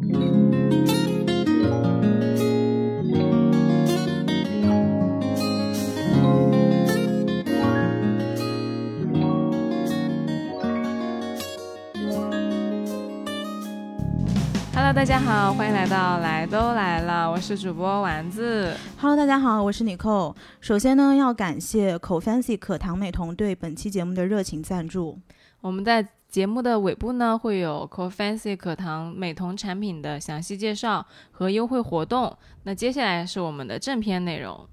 Hello，大家好，欢迎来到来都来了，我是主播丸子。Hello，大家好，我是 Nicole。首先呢，要感谢口 Fancy 可糖美瞳对本期节目的热情赞助。我们在节目的尾部呢，会有 Co Fancy 可糖美瞳产品的详细介绍和优惠活动。那接下来是我们的正片内容。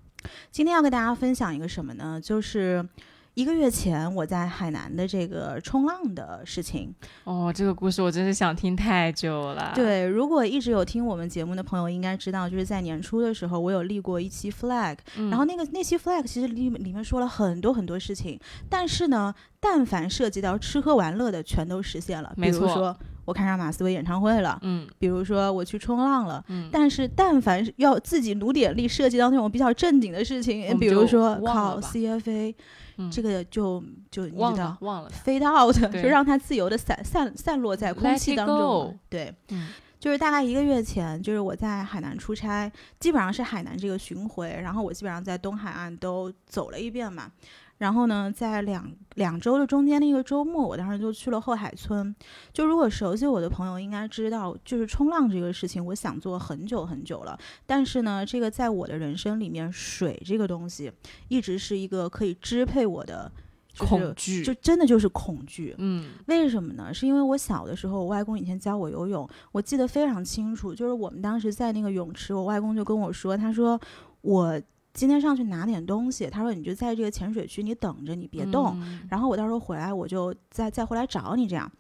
今天要跟大家分享一个什么呢？就是一个月前我在海南的这个冲浪的事情。哦，这个故事我真是想听太久了。，对，如果一直有听我们节目的朋友应该知道，就是在年初的时候，我有立过一期 flag，、嗯、然后那个那期 flag 其实里里面说了很多很多事情，但是呢，但凡涉及到吃喝玩乐的，全都实现了。没错比如说我看上马思唯演唱会了，嗯比如说我去冲浪了，嗯，但是但凡要自己努点力，涉及到那种比较正经的事情，比如说考 CFA，、嗯这个就就你忘知道了忘了。飞到的，对就让它自由的散散散落在空气当中。对，嗯就是大概一个月前，就是我在海南出差，基本上是海南这个巡回，然后我基本上在东海岸都走了一遍嘛。然后呢，在两两周的中间的一个周末，我当时就去了后海村。就如果熟悉我的朋友应该知道，就是冲浪这个事情，我想做很久很久了。但是呢，这个在我的人生里面，水这个东西一直是一个可以支配我的，就是恐惧。就真的就是恐惧。嗯为什么呢？是因为我小的时候，我外公以前教我游泳，我记得非常清楚。就是我们当时在那个泳池，我外公就跟我说，他说我今天上去拿点东西，他说你就在这个浅水区，你等着，你别动。嗯然后我到时候回来，我就再再回来找你这样。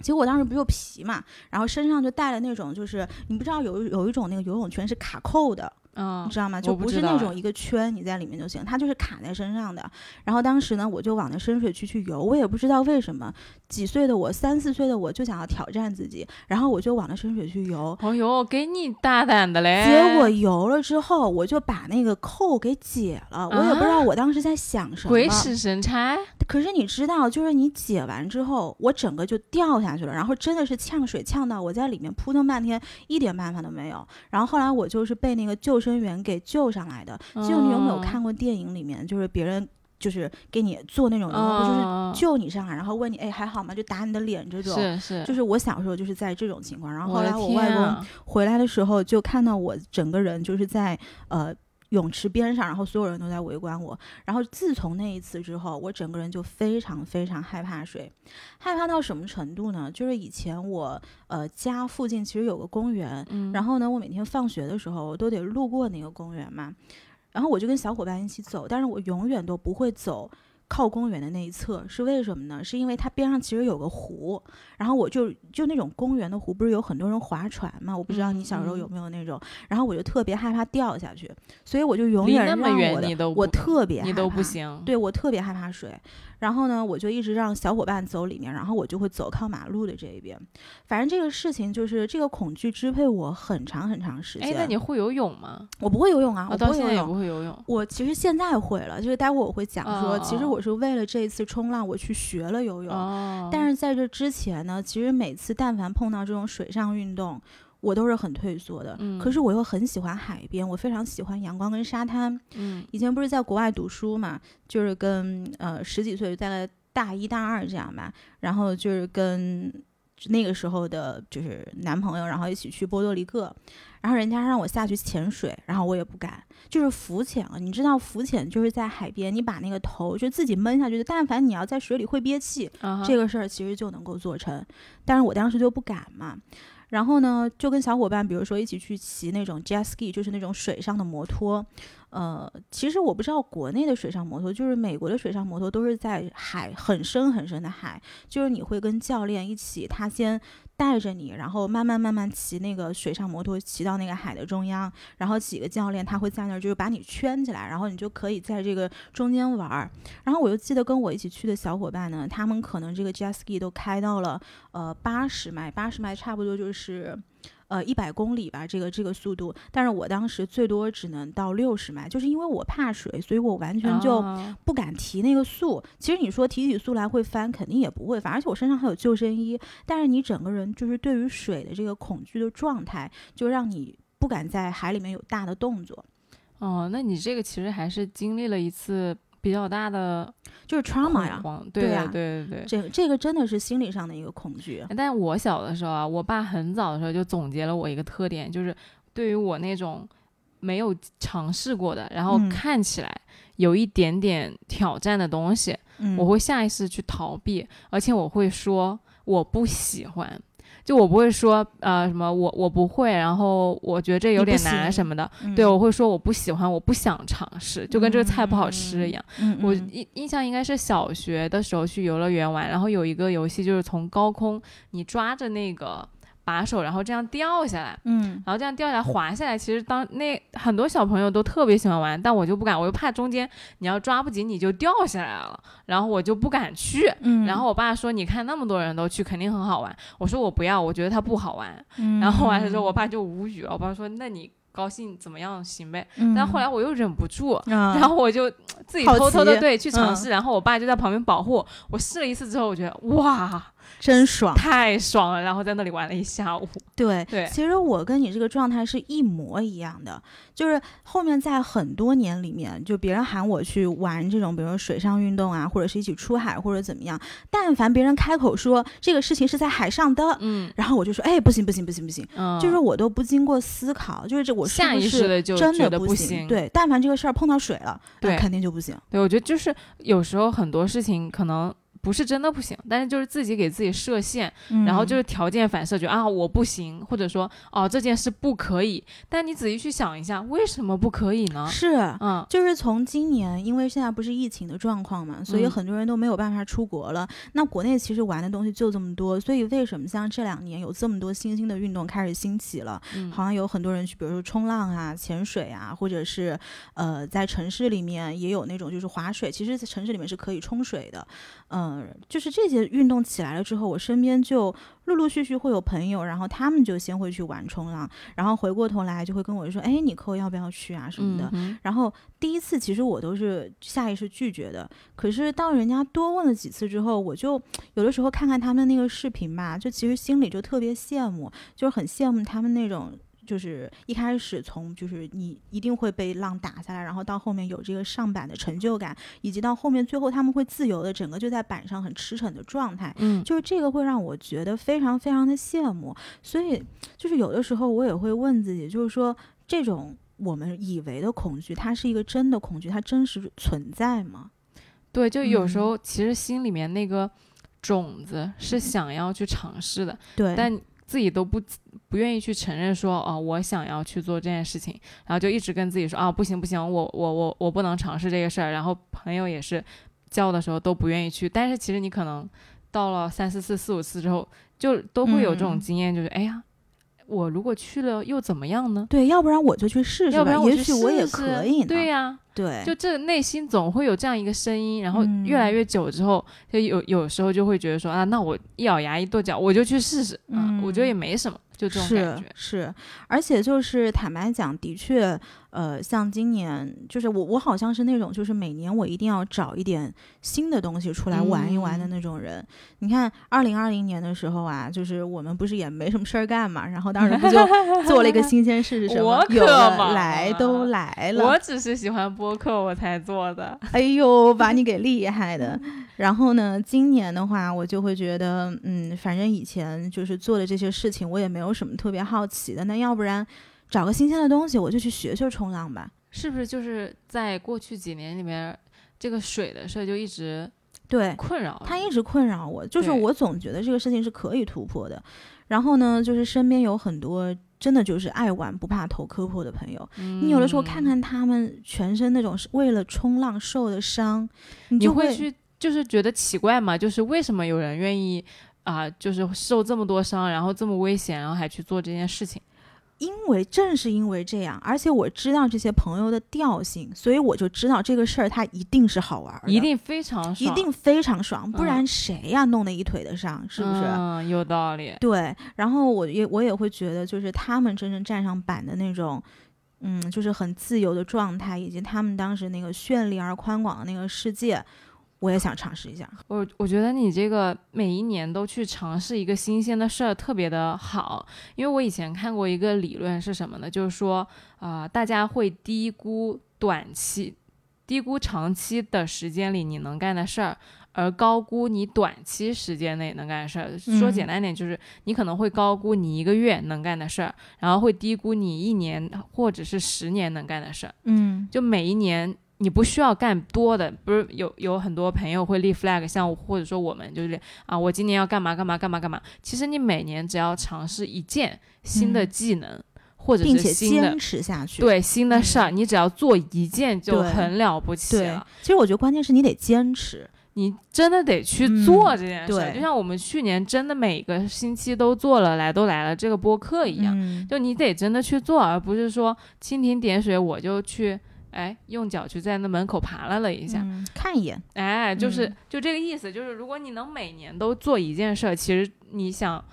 结果我当时不就皮嘛，然后身上就带了那种，就是你不知道有有一种那个游泳圈是卡扣的，嗯你知道吗？就不是那种一个圈你在里面就行，它就是卡在身上的。然后当时呢，我就往那深水区去游，我也不知道为什么，几岁的我，三四岁的我就想要挑战自己，然后我就往那深水区游。哦呦，给你大胆的嘞！结果游了之后，我就把那个扣给解了，我也不知道我当时在想什么。鬼使神差。可是你知道，就是你解完之后，我整个就掉下去了，然后真的是呛水呛到我在里面扑腾半天，一点办法都没有。然后后来我就是被那个救生员给救上来的。就你有没有嗯看过电影里面，就是别人就是给你做那种，然后嗯就是救你上来，然后问你哎还好吗？就打你的脸这种。是是，就是我小时候就是在这种情况，然后后来我外公回来的时候，就看到我整个人就是在呃泳池边上，然后所有人都在围观我。然后自从那一次之后，我整个人就非常非常害怕水，害怕到什么程度呢？就是以前我呃家附近其实有个公园，嗯，然后呢，我每天放学的时候我都得路过那个公园嘛，然后我就跟小伙伴一起走，但是我永远都不会走。靠公园的那一侧是为什么呢？是因为它边上其实有个湖，然后我就就那种公园的湖，不是有很多人划船嘛？我不知道你小时候有没有那种，然后我就特别害怕掉下去，所以我就永离远那么远让我的我你都不特别害你都不怕行。对我特别害怕水，然后呢，我就一直让小伙伴走里面，然后我就会走靠马路的这一边。反正这个事情就是这个恐惧支配我很长很长时间。哎，那你会游泳吗？我不会游泳啊，我到现在也不泳。会游泳。我其实现在会了，就是待会儿我会讲说，其实哦我是为了这一次冲浪，我去学了游泳。哦，但是在这之前呢，其实每次但凡碰到这种水上运动，我都是很退缩的。嗯可是我又很喜欢海边，我非常喜欢阳光跟沙滩。嗯以前不是在国外读书嘛，就是跟呃十几岁，大概大一大二这样吧，然后就是跟那个时候的就是男朋友，然后一起去波多黎各，然后人家让我下去潜水，然后我也不敢，就是浮潜啊。你知道浮潜就是在海边，你把那个头就自己闷下去，但凡你要在水里会憋气，这个事儿其实就能够做成，但是我当时就不敢嘛。然后呢，就跟小伙伴，比如说一起去骑那种 jet ski，就是那种水上的摩托。呃，其实我不知道国内的水上摩托，就是美国的水上摩托都是在海很深很深的海，就是你会跟教练一起，他先带着你，然后慢慢慢慢骑那个水上摩托，骑到那个海的中央，然后几个教练他会在那儿就是把你圈起来，然后你就可以在这个中间玩儿。然后我又记得跟我一起去的小伙伴呢，他们可能这个 jet ski 都开到了呃八十迈，八十迈差不多就是呃一百公里吧，这个这个速度，但是我当时最多只能到六十迈，就是因为我怕水，所以我完全就啊不敢提那个速。其实你说提起速来会翻，肯定也不会翻，而且我身上还有救生衣，但是你整个人就是对于水的这个恐惧的状态，就让你不敢在海里面有大的动作，哦，那你这个其实还是经历了一次比较大的就是 trauma 呀对对啊对对对。这个这个真的是心理上的一个恐惧。但我小的时候啊，我爸很早的时候就总结了我一个特点，就是对于我那种没有尝试过的，然后嗯看起来有一点点挑战的东西，嗯，我会下意识去逃避，而且我会说我不喜欢。就我不会说呃什么我我不会，然后我觉得这有点难什么的，嗯对我会说我不喜欢，我不想尝试，就跟这个菜不好吃一样。嗯，我嗯印印象应该是小学的时候去游乐园玩，然后有一个游戏就是从高空你抓着那个把手，然后这样掉下来。嗯然后这样掉下来滑下来，其实当那很多小朋友都特别喜欢玩，但我就不敢，我又怕中间你要抓不紧你就掉下来了，然后我就不敢去。嗯，然后我爸说：“你看那么多人都去，肯定很好玩。”我说：“我不要，我觉得它不好玩。嗯，然后完了之后，我爸就无语了。我爸说：“那你高兴怎么样行呗。”嗯，但后来我又忍不住，嗯，然后我就自己偷偷的对去尝嗯试，然后我爸就在旁边保护我。我试了一次之后，我觉得哇，真爽。太爽了，然后在那里玩了一下午。对对其实我跟你这个状态是一模一样的，就是后面在很多年里面，就别人喊我去玩这种，比如说水上运动啊，或者是一起出海或者怎么样，但凡别人开口说这个事情是在海上的，嗯然后我就说，哎，不行不行不行不行，嗯，就是我都不经过思考，就是这我是下意识的就真觉得不行。对，但凡这个事儿碰到水了，那对肯定就不行。对，我觉得就是有时候很多事情可能。不是真的不行，但是就是自己给自己设限，然后就是条件反射，觉得啊我不行，或者说哦这件事不可以。但你仔细去想一下，为什么不可以呢？是。嗯，就是从今年，因为现在不是疫情的状况嘛，所以嗯很多人都没有办法出国了。那国内其实玩的东西就这么多，所以为什么像这两年有这么多新兴的运动开始兴起了？嗯好像有很多人去，比如说冲浪啊、潜水啊，或者是呃，在城市里面也有那种就是划水，其实在城市里面是可以冲水的。嗯、就是这些运动起来了之后，我身边就陆陆续续会有朋友，然后他们就先会去玩冲浪，然后回过头来就会跟我说：“哎，你扣要不要去啊什么的。嗯然后第一次其实我都是下意识拒绝的，可是当人家多问了几次之后，我就有的时候看看他们那个视频吧，就其实心里就特别羡慕，就是很羡慕他们那种。就是一开始从就是你一定会被浪打下来，然后到后面有这个上板的成就感，以及到后面最后他们会自由的整个就在板上很驰骋的状态，嗯，就是这个会让我觉得非常非常的羡慕，所以就是有的时候我也会问自己，就是说这种我们以为的恐惧，它是一个真的恐惧，它真实存在吗？对，就有时嗯。候其实心里面那个种子是想要去尝试的，对，但自己都不不愿意去承认说哦，我想要去做这件事情，然后就一直跟自己说啊，不行不行，我我我我不能尝试这个事儿。然后朋友也是叫的时候都不愿意去，但是其实你可能到了三四次、四五次之后，就都会有这种嗯。经验，就是哎呀，我如果去了又怎么样呢？对，要不然我就去试试要不然去许我也可以呢。对呀、对，就这内心总会有这样一个声音，然后嗯越来越久之后，就有有时候就会觉得说啊，那我一咬牙一跺脚，我就去试试啊，嗯我觉得也没什么，就这种感是觉。是，而且就是坦白讲，的确，呃，像今年，就是我我好像是那种，就是每年我一定要找一点新的东西出来玩一玩的嗯那种人。你看，二零二零年的时候啊，就是我们不是也没什么事儿干嘛，然后当时不就 做了一个新鲜事是什么？我有来都来了，我只是喜欢播客，我才做的。哎呦，把你给厉害的。然后呢，今年的话，我就会觉得，嗯，反正以前就是做的这些事情，我也没有什么特别好奇的。那要不然找个新鲜的东西，我就去学学冲浪吧。是不是就是在过去几年里面，这个水的事儿就一直对，困扰你它一直困扰我，就是我总觉得这个事情是可以突破的。然后呢，就是身边有很多真的就是爱玩不怕头磕破的朋友，你有的时候看嗯看他们全身那种是为了冲浪受的伤，你就你会去就是觉得奇怪嘛？就是为什么有人愿意啊、就是受这么多伤，然后这么危险，然后还去做这件事情？因为正是因为这样，而且我知道这些朋友的调性，所以我就知道这个事儿它一定是好玩儿的，一定非常爽，一定非常爽，不嗯然谁呀弄得一腿的伤，是不是？嗯，有道理。对，然后我也我也会觉得，就是他们真正站上板的那种，嗯，就是很自由的状态，以及他们当时那个绚丽而宽广的那个世界，我也想尝试一下。我我觉得你这个每一年都去尝试一个新鲜的事儿，特别的好。因为我以前看过一个理论是什么呢？就是说，啊、大家会低估短期、低估长期的时间里你能干的事儿，而高估你短期时间内能干的事儿。说嗯简单点，就是你可能会高估你一个月能干的事儿，然后会低估你一年或者是十年能干的事儿。嗯就每一年你不需要干多的，不是有有很多朋友会立 flag，像或者说我们就是啊，我今年要干嘛干嘛干嘛干嘛。其实你每年只要尝试一件新的嗯技能，或者并且是新的坚持下去。对新的事儿，嗯你只要做一件就很了不起了。，其实我觉得关键是你得坚持。你真的得去嗯做这件事儿，对就像我们去年真的每个星期都做了来都来了这个播客一样。嗯，就你得真的去做，而不是说蜻蜓点水我就去，哎，用脚去在那门口爬了了一下，嗯看一眼。哎，就是、嗯就这个意思，就是如果你能每年都做一件事儿，其实你想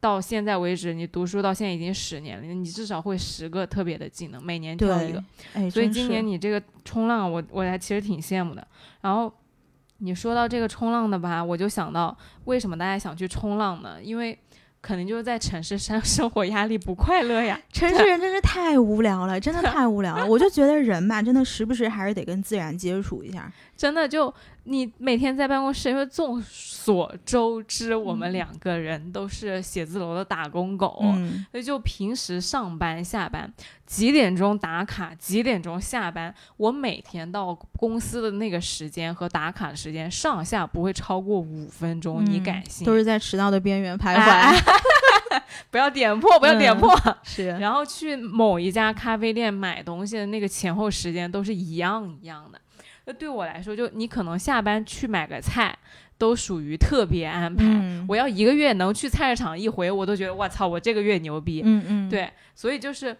到现在为止，你读书到现在已经十年了，你至少会十个特别的技能，每年挑一个。，哎，所以今年你这个冲浪，我我还其实挺羡慕的。然后你说到这个冲浪的吧，我就想到为什么大家想去冲浪呢？因为可能就是在城市生生活压力不快乐呀。城市人真是太无聊了，真的太无聊了。我就觉得人吧，真的时不时还是得跟自然接触一下。真的就你每天在办公室，因为众所周知，我们嗯两个人都是写字楼的打工狗，嗯，所以就平时上班下班几点钟打卡，几点钟下班，我每天到公司的那个时间和打卡的时间上下不会超过五分钟，你嗯敢信？都是在迟到的边缘徘哎徊。不要点破，不要点嗯破。是，然后去某一家咖啡店买东西的那个前后时间都是一样一样的。那对我来说，就你可能下班去买个菜，都属于特别安排。嗯，我要一个月能去菜市场一回，我都觉得我操，我这个月牛逼。嗯嗯，对，所以就是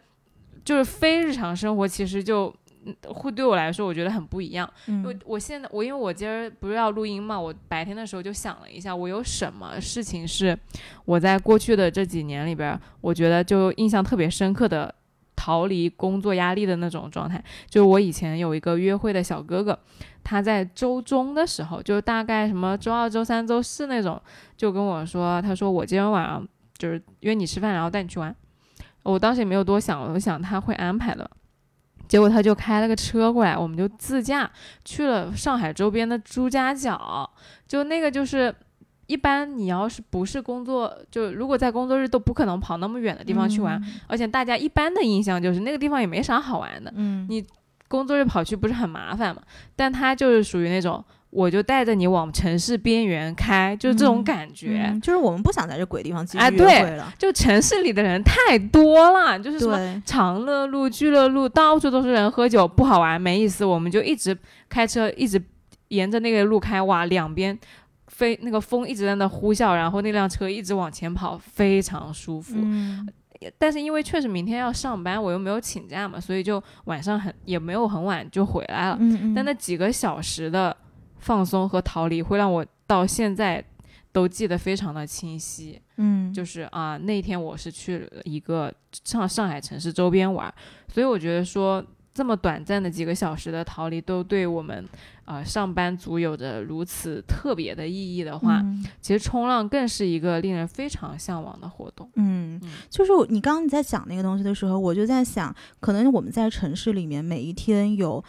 就是非日常生活，其实就嗯会对我来说，我觉得很不一样。嗯，我我现在我因为我今儿不是要录音嘛，我白天的时候就想了一下，我有什么事情是我在过去的这几年里边儿，我觉得就印象特别深刻的。逃离工作压力的那种状态，就我以前有一个约会的小哥哥，他在周中的时候，就大概什么周二、周三、周四那种，就跟我说，他说我今天晚上就是约你吃饭，然后带你去玩。我当时也没有多想，我想他会安排的。结果他就开了个车过来，我们就自驾去了上海周边的朱家角，就那个就是。一般你要是不是工作，就如果在工作日都不可能跑那么远的地方去玩，嗯而且大家一般的印象就是那个地方也没啥好玩的，嗯，你工作日跑去不是很麻烦嘛？但他就是属于那种，我就带着你往城市边缘开，就是这种嗯感觉。嗯就是我们不想在这鬼地方继续约哎对。就城市里的人太多了，就是什么，长乐路、聚乐路，到处都是人喝酒，不好玩，没意思。我们就一直开车，一直沿着那个路开，哇，两边飞那个风一直在那呼啸，然后那辆车一直往前跑，非常舒服。嗯但是因为确实明天要上班，我又没有请假嘛，所以就晚上很也没有很晚就回来了。嗯嗯，但那几个小时的放松和逃离，会让我到现在都记得非常的清晰。嗯就是啊，那天我是去了一个上上海城市周边玩，所以我觉得说这么短暂的几个小时的逃离，都对我们啊、呃上班族有着如此特别的意义的话，嗯其实冲浪更是一个令人非常向往的活动。嗯嗯，就是你刚刚你在讲那个东西的时候，我就在想，可能我们在城市里面每一天有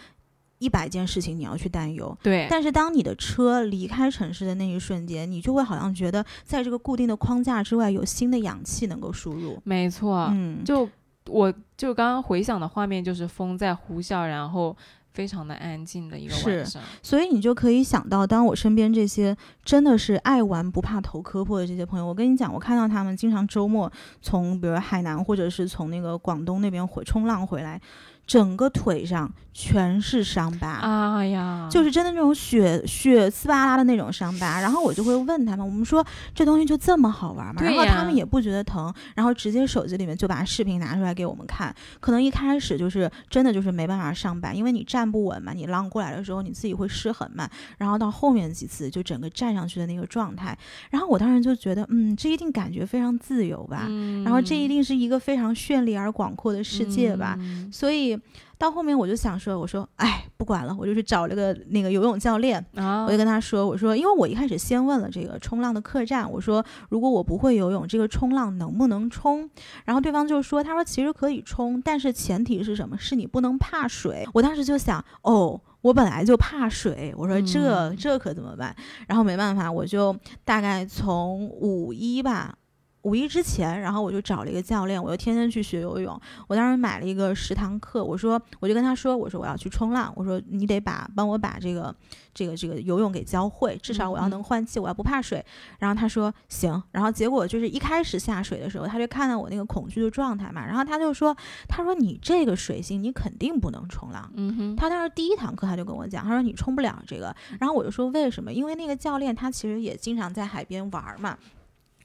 一百件事情你要去担忧，对，但是当你的车离开城市的那一瞬间，你就会好像觉得在这个固定的框架之外，有新的氧气能够输入。没错，嗯，就我就刚刚回想的画面，就是风在呼啸，然后非常的安静的一个是晚上。所以你就可以想到，当我身边这些真的是爱玩不怕头磕破的这些朋友，我跟你讲，我看到他们经常周末从比如海南或者是从那个广东那边回冲浪回来，整个腿上全是伤疤。哎呀，就是真的那种血血丝巴拉的那种伤疤，然后我就会问他们，我们说这东西就这么好玩吗？然后他们也不觉得疼，然后直接手机里面就把视频拿出来给我们看。可能一开始就是真的就是没办法上板，因为你站不稳嘛，你浪过来的时候你自己会失衡嘛，然后到后面几次就整个站上去的那个状态，然后我当时就觉得，嗯，这一定感觉非常自由吧，嗯。然后这一定是一个非常绚丽而广阔的世界吧，嗯。所以到后面我就想说，我说，哎，不管了，我就去找了个那个游泳教练，啊我就跟他说，我说，因为我一开始先问了这个冲浪的客栈，我说，如果我不会游泳，这个冲浪能不能冲？然后对方就说，他说其实可以冲，但是前提是什么？是你不能怕水。我当时就想，哦。我本来就怕水，我说这、嗯这可怎么办？然后没办法，我就大概从五一吧，五一之前，然后我就找了一个教练，我就天天去学游泳。我当时买了一个十堂课，我说我就跟他说，我说我要去冲浪，我说你得把帮我把这个这个这个游泳给教会，至少我要能换气，我要不怕水。然后他说行，然后结果就是一开始下水的时候，他就看到我那个恐惧的状态嘛，然后他就说，他说你这个水性你肯定不能冲浪。嗯哼，他当时第一堂课他就跟我讲，他说你冲不了这个，然后我就说为什么？因为那个教练他其实也经常在海边玩儿嘛，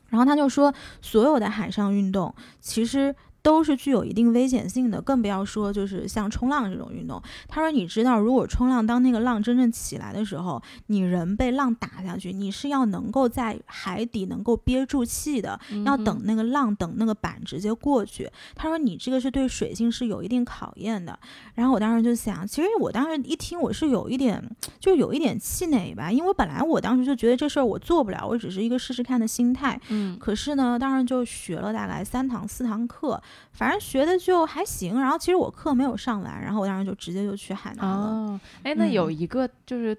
然后他就说所有的海上运动其实。都是具有一定危险性的，更不要说就是像冲浪这种运动。他说：“你知道，如果冲浪当那个浪真正起来的时候，你人被浪打下去，你是要能够在海底能够憋住气的，要嗯等那个浪等那个板直接过去。他说你这个是对水性是有一定考验的。然后我当时就想，其实我当时一听我是有一点，就有一点气馁吧，因为本来我当时就觉得这事儿我做不了，我只是一个试试看的心态。嗯可是呢，当时就学了大概三堂四堂课，反正学的就还行。然后其实我课没有上完，然后我当时就直接就去海南了。哦，哎，那有嗯一个就是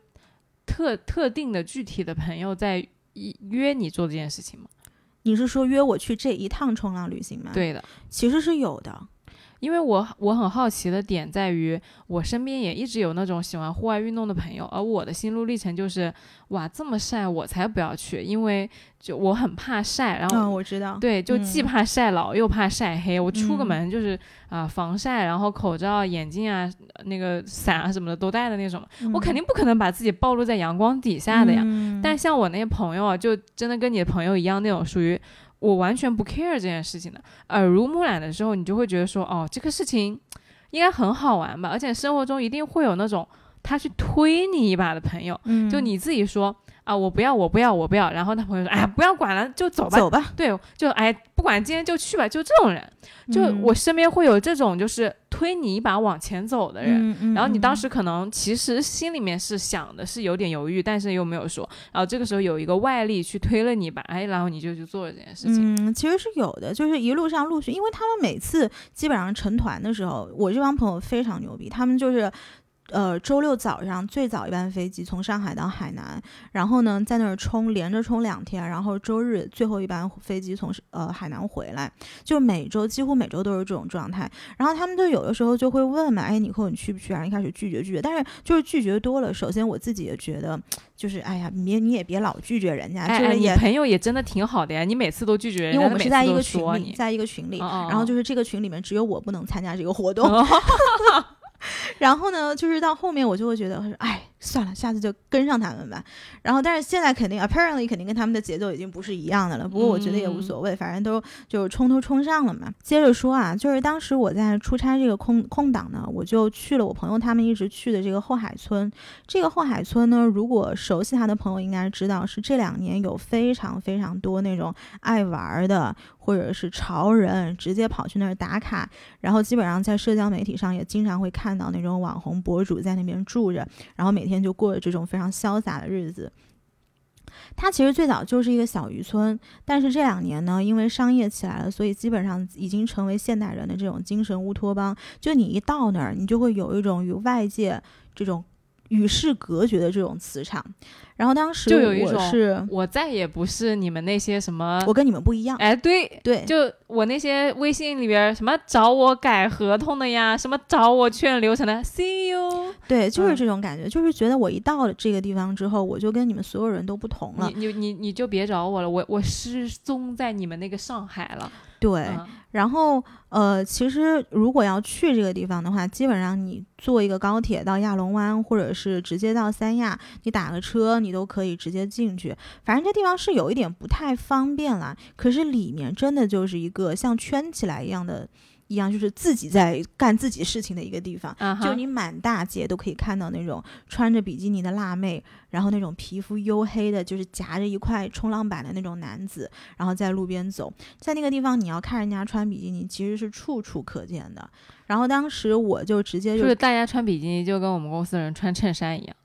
特特定的具体的朋友在一约你做这件事情吗？你是说约我去这一趟冲浪旅行吗？，对的，其实是有的。因为我我很好奇的点在于，我身边也一直有那种喜欢户外运动的朋友，而我的心路历程就是，哇，这么晒我才不要去，因为就我很怕晒，然后嗯，我知道。对，就既嗯怕晒老又怕晒黑。我出个嗯门就是啊、防晒，然后口罩、眼镜啊、那个伞啊什么的都带的那种。我肯定不可能把自己暴露在阳光底下的呀。嗯但像我那些朋友啊，就真的跟你的朋友一样，那种属于我完全不 care 这件事情的，耳濡目染的时候，你就会觉得说，哦，这个事情应该很好玩吧？而且生活中一定会有那种他去推你一把的朋友，嗯就你自己说。啊，我不要，我不要，我不要。然后他朋友说：“哎呀，不要管了，就走吧。”走吧，对，就哎，不管今天就去吧，就这种人，就嗯我身边会有这种就是推你一把往前走的人。然后你当嗯时可能其实心里面是想的是有点犹豫，但是又没有说。然后这个时候有一个外力去推了你一把，哎，然后你就去做了这件事情。嗯，其实是有的，就是一路上陆续，因为他们每次基本上成团的时候，我这帮朋友非常牛逼，他们就是。呃，周六早上最早一班飞机从上海到海南，然后呢在那儿冲，连着冲两天，然后周日最后一班飞机从呃海南回来，就每周几乎每周都是这种状态。然后他们就有的时候就会问嘛，哎，你扣你去不去？然后一开始拒绝拒绝，但是就是拒绝多了，首先我自己也觉得，就是哎呀，你你也别老拒绝人家，哎哎，你就是也朋友也真的挺好的呀，你每次都拒绝人家，因为我们是在一个群里，在一个群里，哦然后就是这个群里面只有我不能参加这个活动。哦 然后呢，就是到后面我就会觉得，哎，算了，下次就跟上他们吧。然后，但是现在肯定，apparently 肯定跟他们的节奏已经不是一样的了。不过我觉得也无所谓，反正都就是冲都冲上了嘛。接着说啊，就是当时我在出差这个空空档呢，我就去了我朋友他们一直去的这个后海村。这个后海村呢，如果熟悉他的朋友应该知道，是这两年有非常非常多那种爱玩的或者是潮人直接跑去那儿打卡，然后基本上在社交媒体上也经常会看到那种网红博主在那边住着，然后每天就过着这种非常潇洒的日子。它其实最早就是一个小渔村，但是这两年呢，因为商业起来了，所以基本上已经成为现代人的这种精神乌托邦。就你一到那儿，你就会有一种与外界这种与世隔绝的这种磁场。然后当时就有一种我是我再也不是你们那些什么我跟你们不一样，哎，对，对，就我那些微信里边什么找我改合同的呀，什么找我确认流程的，see you，对，就是嗯这种感觉，就是觉得我一到了这个地方之后，我就跟你们所有人都不同了你。你你你就别找我了，我我失踪在你们那个上海了。对，嗯然后，呃，其实如果要去这个地方的话，基本上你坐一个高铁到亚龙湾，或者是直接到三亚，你打个车，你都可以直接进去。反正这地方是有一点不太方便啦，可是里面真的就是一个像圈起来一样的。一样就是自己在干自己事情的一个地方，就你满大街都可以看到那种穿着比基尼的辣妹，然后那种皮肤黝黑的，就是夹着一块冲浪板的那种男子，然后在路边走，在那个地方你要看人家穿比基尼，其实是处处可见的。然后当时我就直接就是大家穿比基尼就跟我们公司的人穿衬衫一样。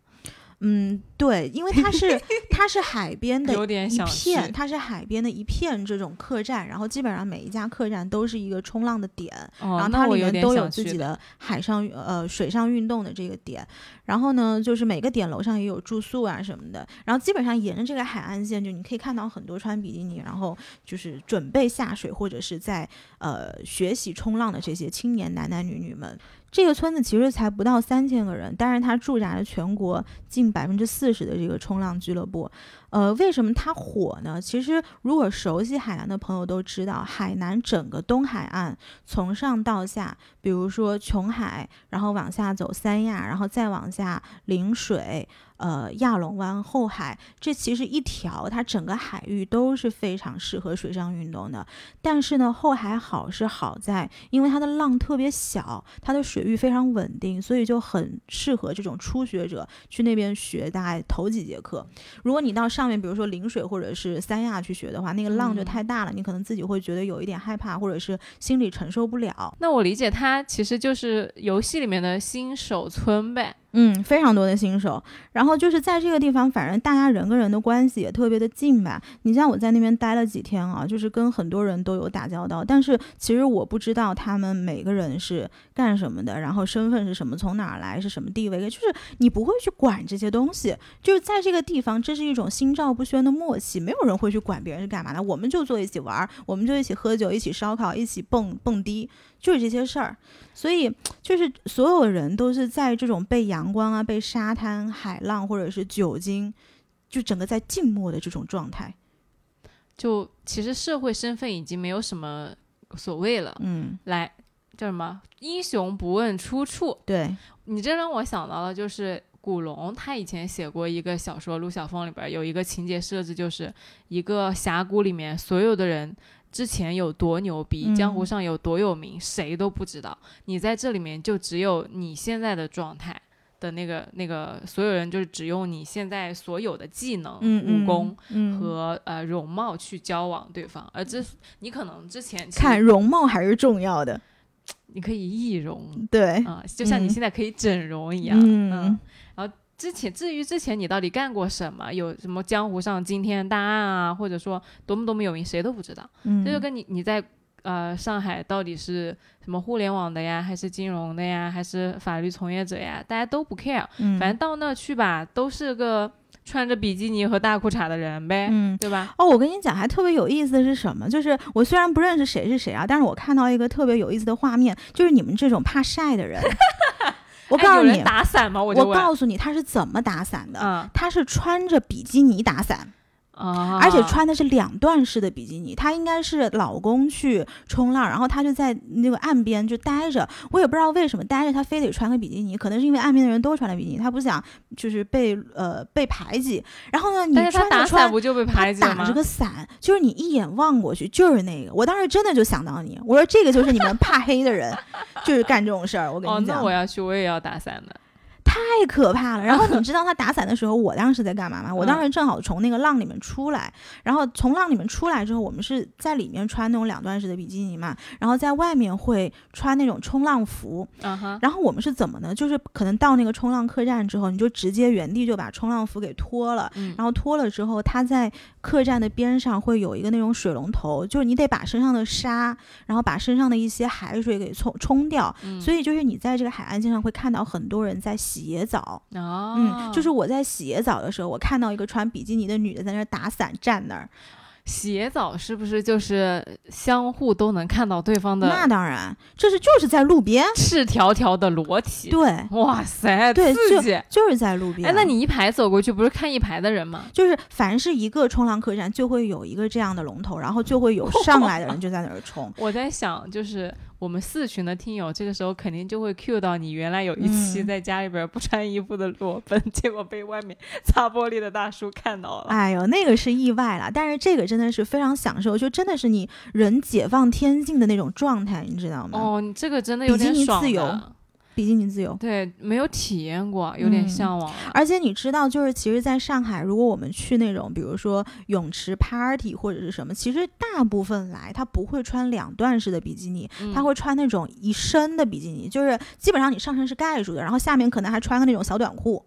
嗯，对，因为它是 它是海边的一片，它是海边的一片这种客栈，然后基本上每一家客栈都是一个冲浪的点，然后它里面都有自己的海上呃水上运动的这个点，然后呢，就是每个点楼上也有住宿啊什么的，然后基本上沿着这个海岸线，就你可以看到很多穿比基尼，然后就是准备下水或者是在呃学习冲浪的这些青年男男女女们。这个村子其实才不到三千个人，但是它驻扎了全国近百分之四十的这个冲浪俱乐部。呃，为什么它火呢？其实如果熟悉海南的朋友都知道，海南整个东海岸从上到下，比如说琼海，然后往下走三亚，然后再往下陵水。呃，亚龙湾后海，这其实一条，它整个海域都是非常适合水上运动的。但是呢，后海好是好在，因为它的浪特别小，它的水域非常稳定，所以就很适合这种初学者去那边学，大概头几节课。如果你到上面，比如说陵水或者是三亚去学的话，那个浪就太大了，你可能自己会觉得有一点害怕，或者是心理承受不了。那我理解，它其实就是游戏里面的新手村呗。嗯，非常多的新手，然后就是在这个地方，反正大家人跟人的关系也特别的近吧。你像我在那边待了几天啊，就是跟很多人都有打交道，但是其实我不知道他们每个人是干什么的，然后身份是什么，从哪儿来，是什么地位，就是你不会去管这些东西。就是在这个地方，这是一种心照不宣的默契，没有人会去管别人是干嘛的，我们就坐一起玩，我们就一起喝酒，一起烧烤，一起蹦蹦迪。就是这些事儿，所以就是所有人都是在这种被阳光啊、被沙滩、海浪或者是酒精，就整个在静默的这种状态。就其实社会身份已经没有什么所谓了。嗯，来叫什么？英雄不问出处。对你这让我想到了，就是古龙他以前写过一个小说《陆小凤》里边有一个情节设置，就是一个峡谷里面所有的人。之前有多牛逼，江湖上有多有名，谁都不知道。你在这里面就只有你现在的状态的那个那个，所有人就是只用你现在所有的技能、武功和呃容貌去交往对方。而这你可能之前看容貌还是重要的，你可以易容，对啊，就像你现在可以整容一样，嗯。之前至于之前你到底干过什么，有什么江湖上惊天大案啊，或者说多么多么有名，谁都不知道。这就跟你你在呃上海到底是什么互联网的呀，还是金融的呀，还是法律从业者呀，大家都不 care。反正到那去吧，都是个穿着比基尼和大裤衩的人呗，对吧？哦，我跟你讲，还特别有意思的是什么？就是我虽然不认识谁是谁啊，但是我看到一个特别有意思的画面，就是你们这种怕晒的人。我告诉你，打伞吗？我告诉你，他是怎么打伞的？他是穿着比基尼打伞。而且穿的是两段式的比基尼，她应该是老公去冲浪，然后她就在那个岸边就待着。我也不知道为什么待着，她非得穿个比基尼，可能是因为岸边的人都穿了比基尼，她不想就是被呃被排挤。然后呢，你穿打伞不就被排挤吗？打着个伞，就是你一眼望过去就是那个。我当时真的就想到你，我说这个就是你们 怕黑的人，就是干这种事儿。我跟你讲，那我要去，我也要打伞的。太可怕了！然后你知道他打伞的时候，我当时在干嘛吗？我当时正好从那个浪里面出来，然后从浪里面出来之后，我们是在里面穿那种两段式的比基尼嘛，然后在外面会穿那种冲浪服。然后我们是怎么呢？就是可能到那个冲浪客栈之后，你就直接原地就把冲浪服给脱了，然后脱了之后，他在客栈的边上会有一个那种水龙头，就是你得把身上的沙，然后把身上的一些海水给冲冲掉。所以就是你在这个海岸线上会看到很多人在。洗野澡嗯，就是我在洗野澡的时候，我看到一个穿比基尼的女的在那儿打伞站那儿，洗澡是不是就是相互都能看到对方的那当然，这是就是在路边，赤条条的裸体？对，哇塞，对刺激！就是在路边。哎，那你一排走过去，不是看一排的人吗？就是凡是一个冲浪客栈，就会有一个这样的龙头，然后就会有上来的人 就在那儿冲。我在想，就是我们四群的听友，这个时候肯定就会 cue 到你原来有一期嗯在家里边不穿衣服的裸奔，结果被外面擦玻璃的大叔看到了。哎呦，那个是意外了，但是这个真的是非常享受，就真的是你人解放天性的那种状态，你知道吗？哦，你这个真的有点比基尼爽的自由比基尼自由。对，没有体验过，有点嗯向往了。而且你知道，就是其实，在上海，如果我们去那种，比如说泳池 party 或者是什么，其实大部分来他不会穿两段式的比基尼，他嗯会穿那种一身的比基尼，就是基本上你上身是盖住的，然后下面可能还穿个那种小短裤，哦，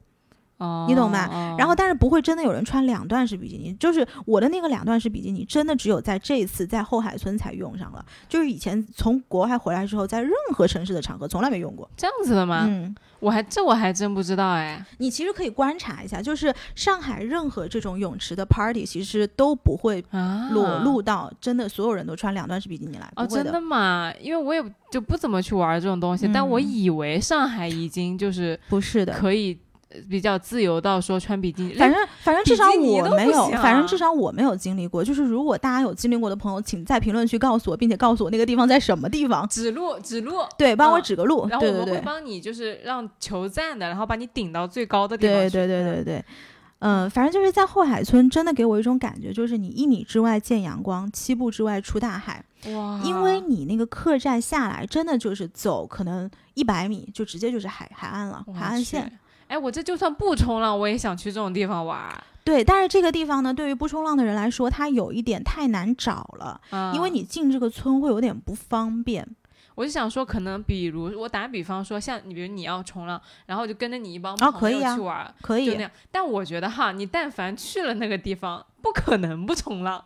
你懂吧哦然后但是不会真的有人穿两段式比基尼，就是我的那个两段式比基尼，真的只有在这一次在后海村才用上了，就是以前从国外回来之后，在任何城市的场合从来没用过。这样子的吗？嗯，我还这我还真不知道哎。你其实可以观察一下，就是上海任何这种泳池的 party，其实都不会啊，裸露到真的所有人都穿两段式比基尼来，哦，真的吗？因为我也就不怎么去玩这种东西，但我嗯以为上海已经就是不是的。可以呃比较自由到说穿比基尼，反正反正至少我没有，反正啊至少我没有经历过。就是如果大家有经历过的朋友，请在评论区告诉我，并且告诉我那个地方在什么地方，指路指路，对，帮我嗯指个路。然后我们会帮你就是让求赞的，然后把你顶到最高的地方去。对对对对对。嗯，反正就是在后海村，真的给我一种感觉，就是你一米之外见阳光，七步之外出大海。哇，因为你那个客栈下来，真的就是走可能一百米，就直接就是海海岸了，海岸线。去。哎，我这就算不冲浪，我也想去这种地方玩儿，对，但是这个地方呢，对于不冲浪的人来说，它有一点太难找了，嗯因为你进这个村会有点不方便。我就想说，可能比如我打比方说，像你，比如你要冲浪，然后就跟着你一帮哦朋友可以啊去玩儿，可以就那，样。但我觉得哈，你但凡去了那个地方，不可能不冲浪，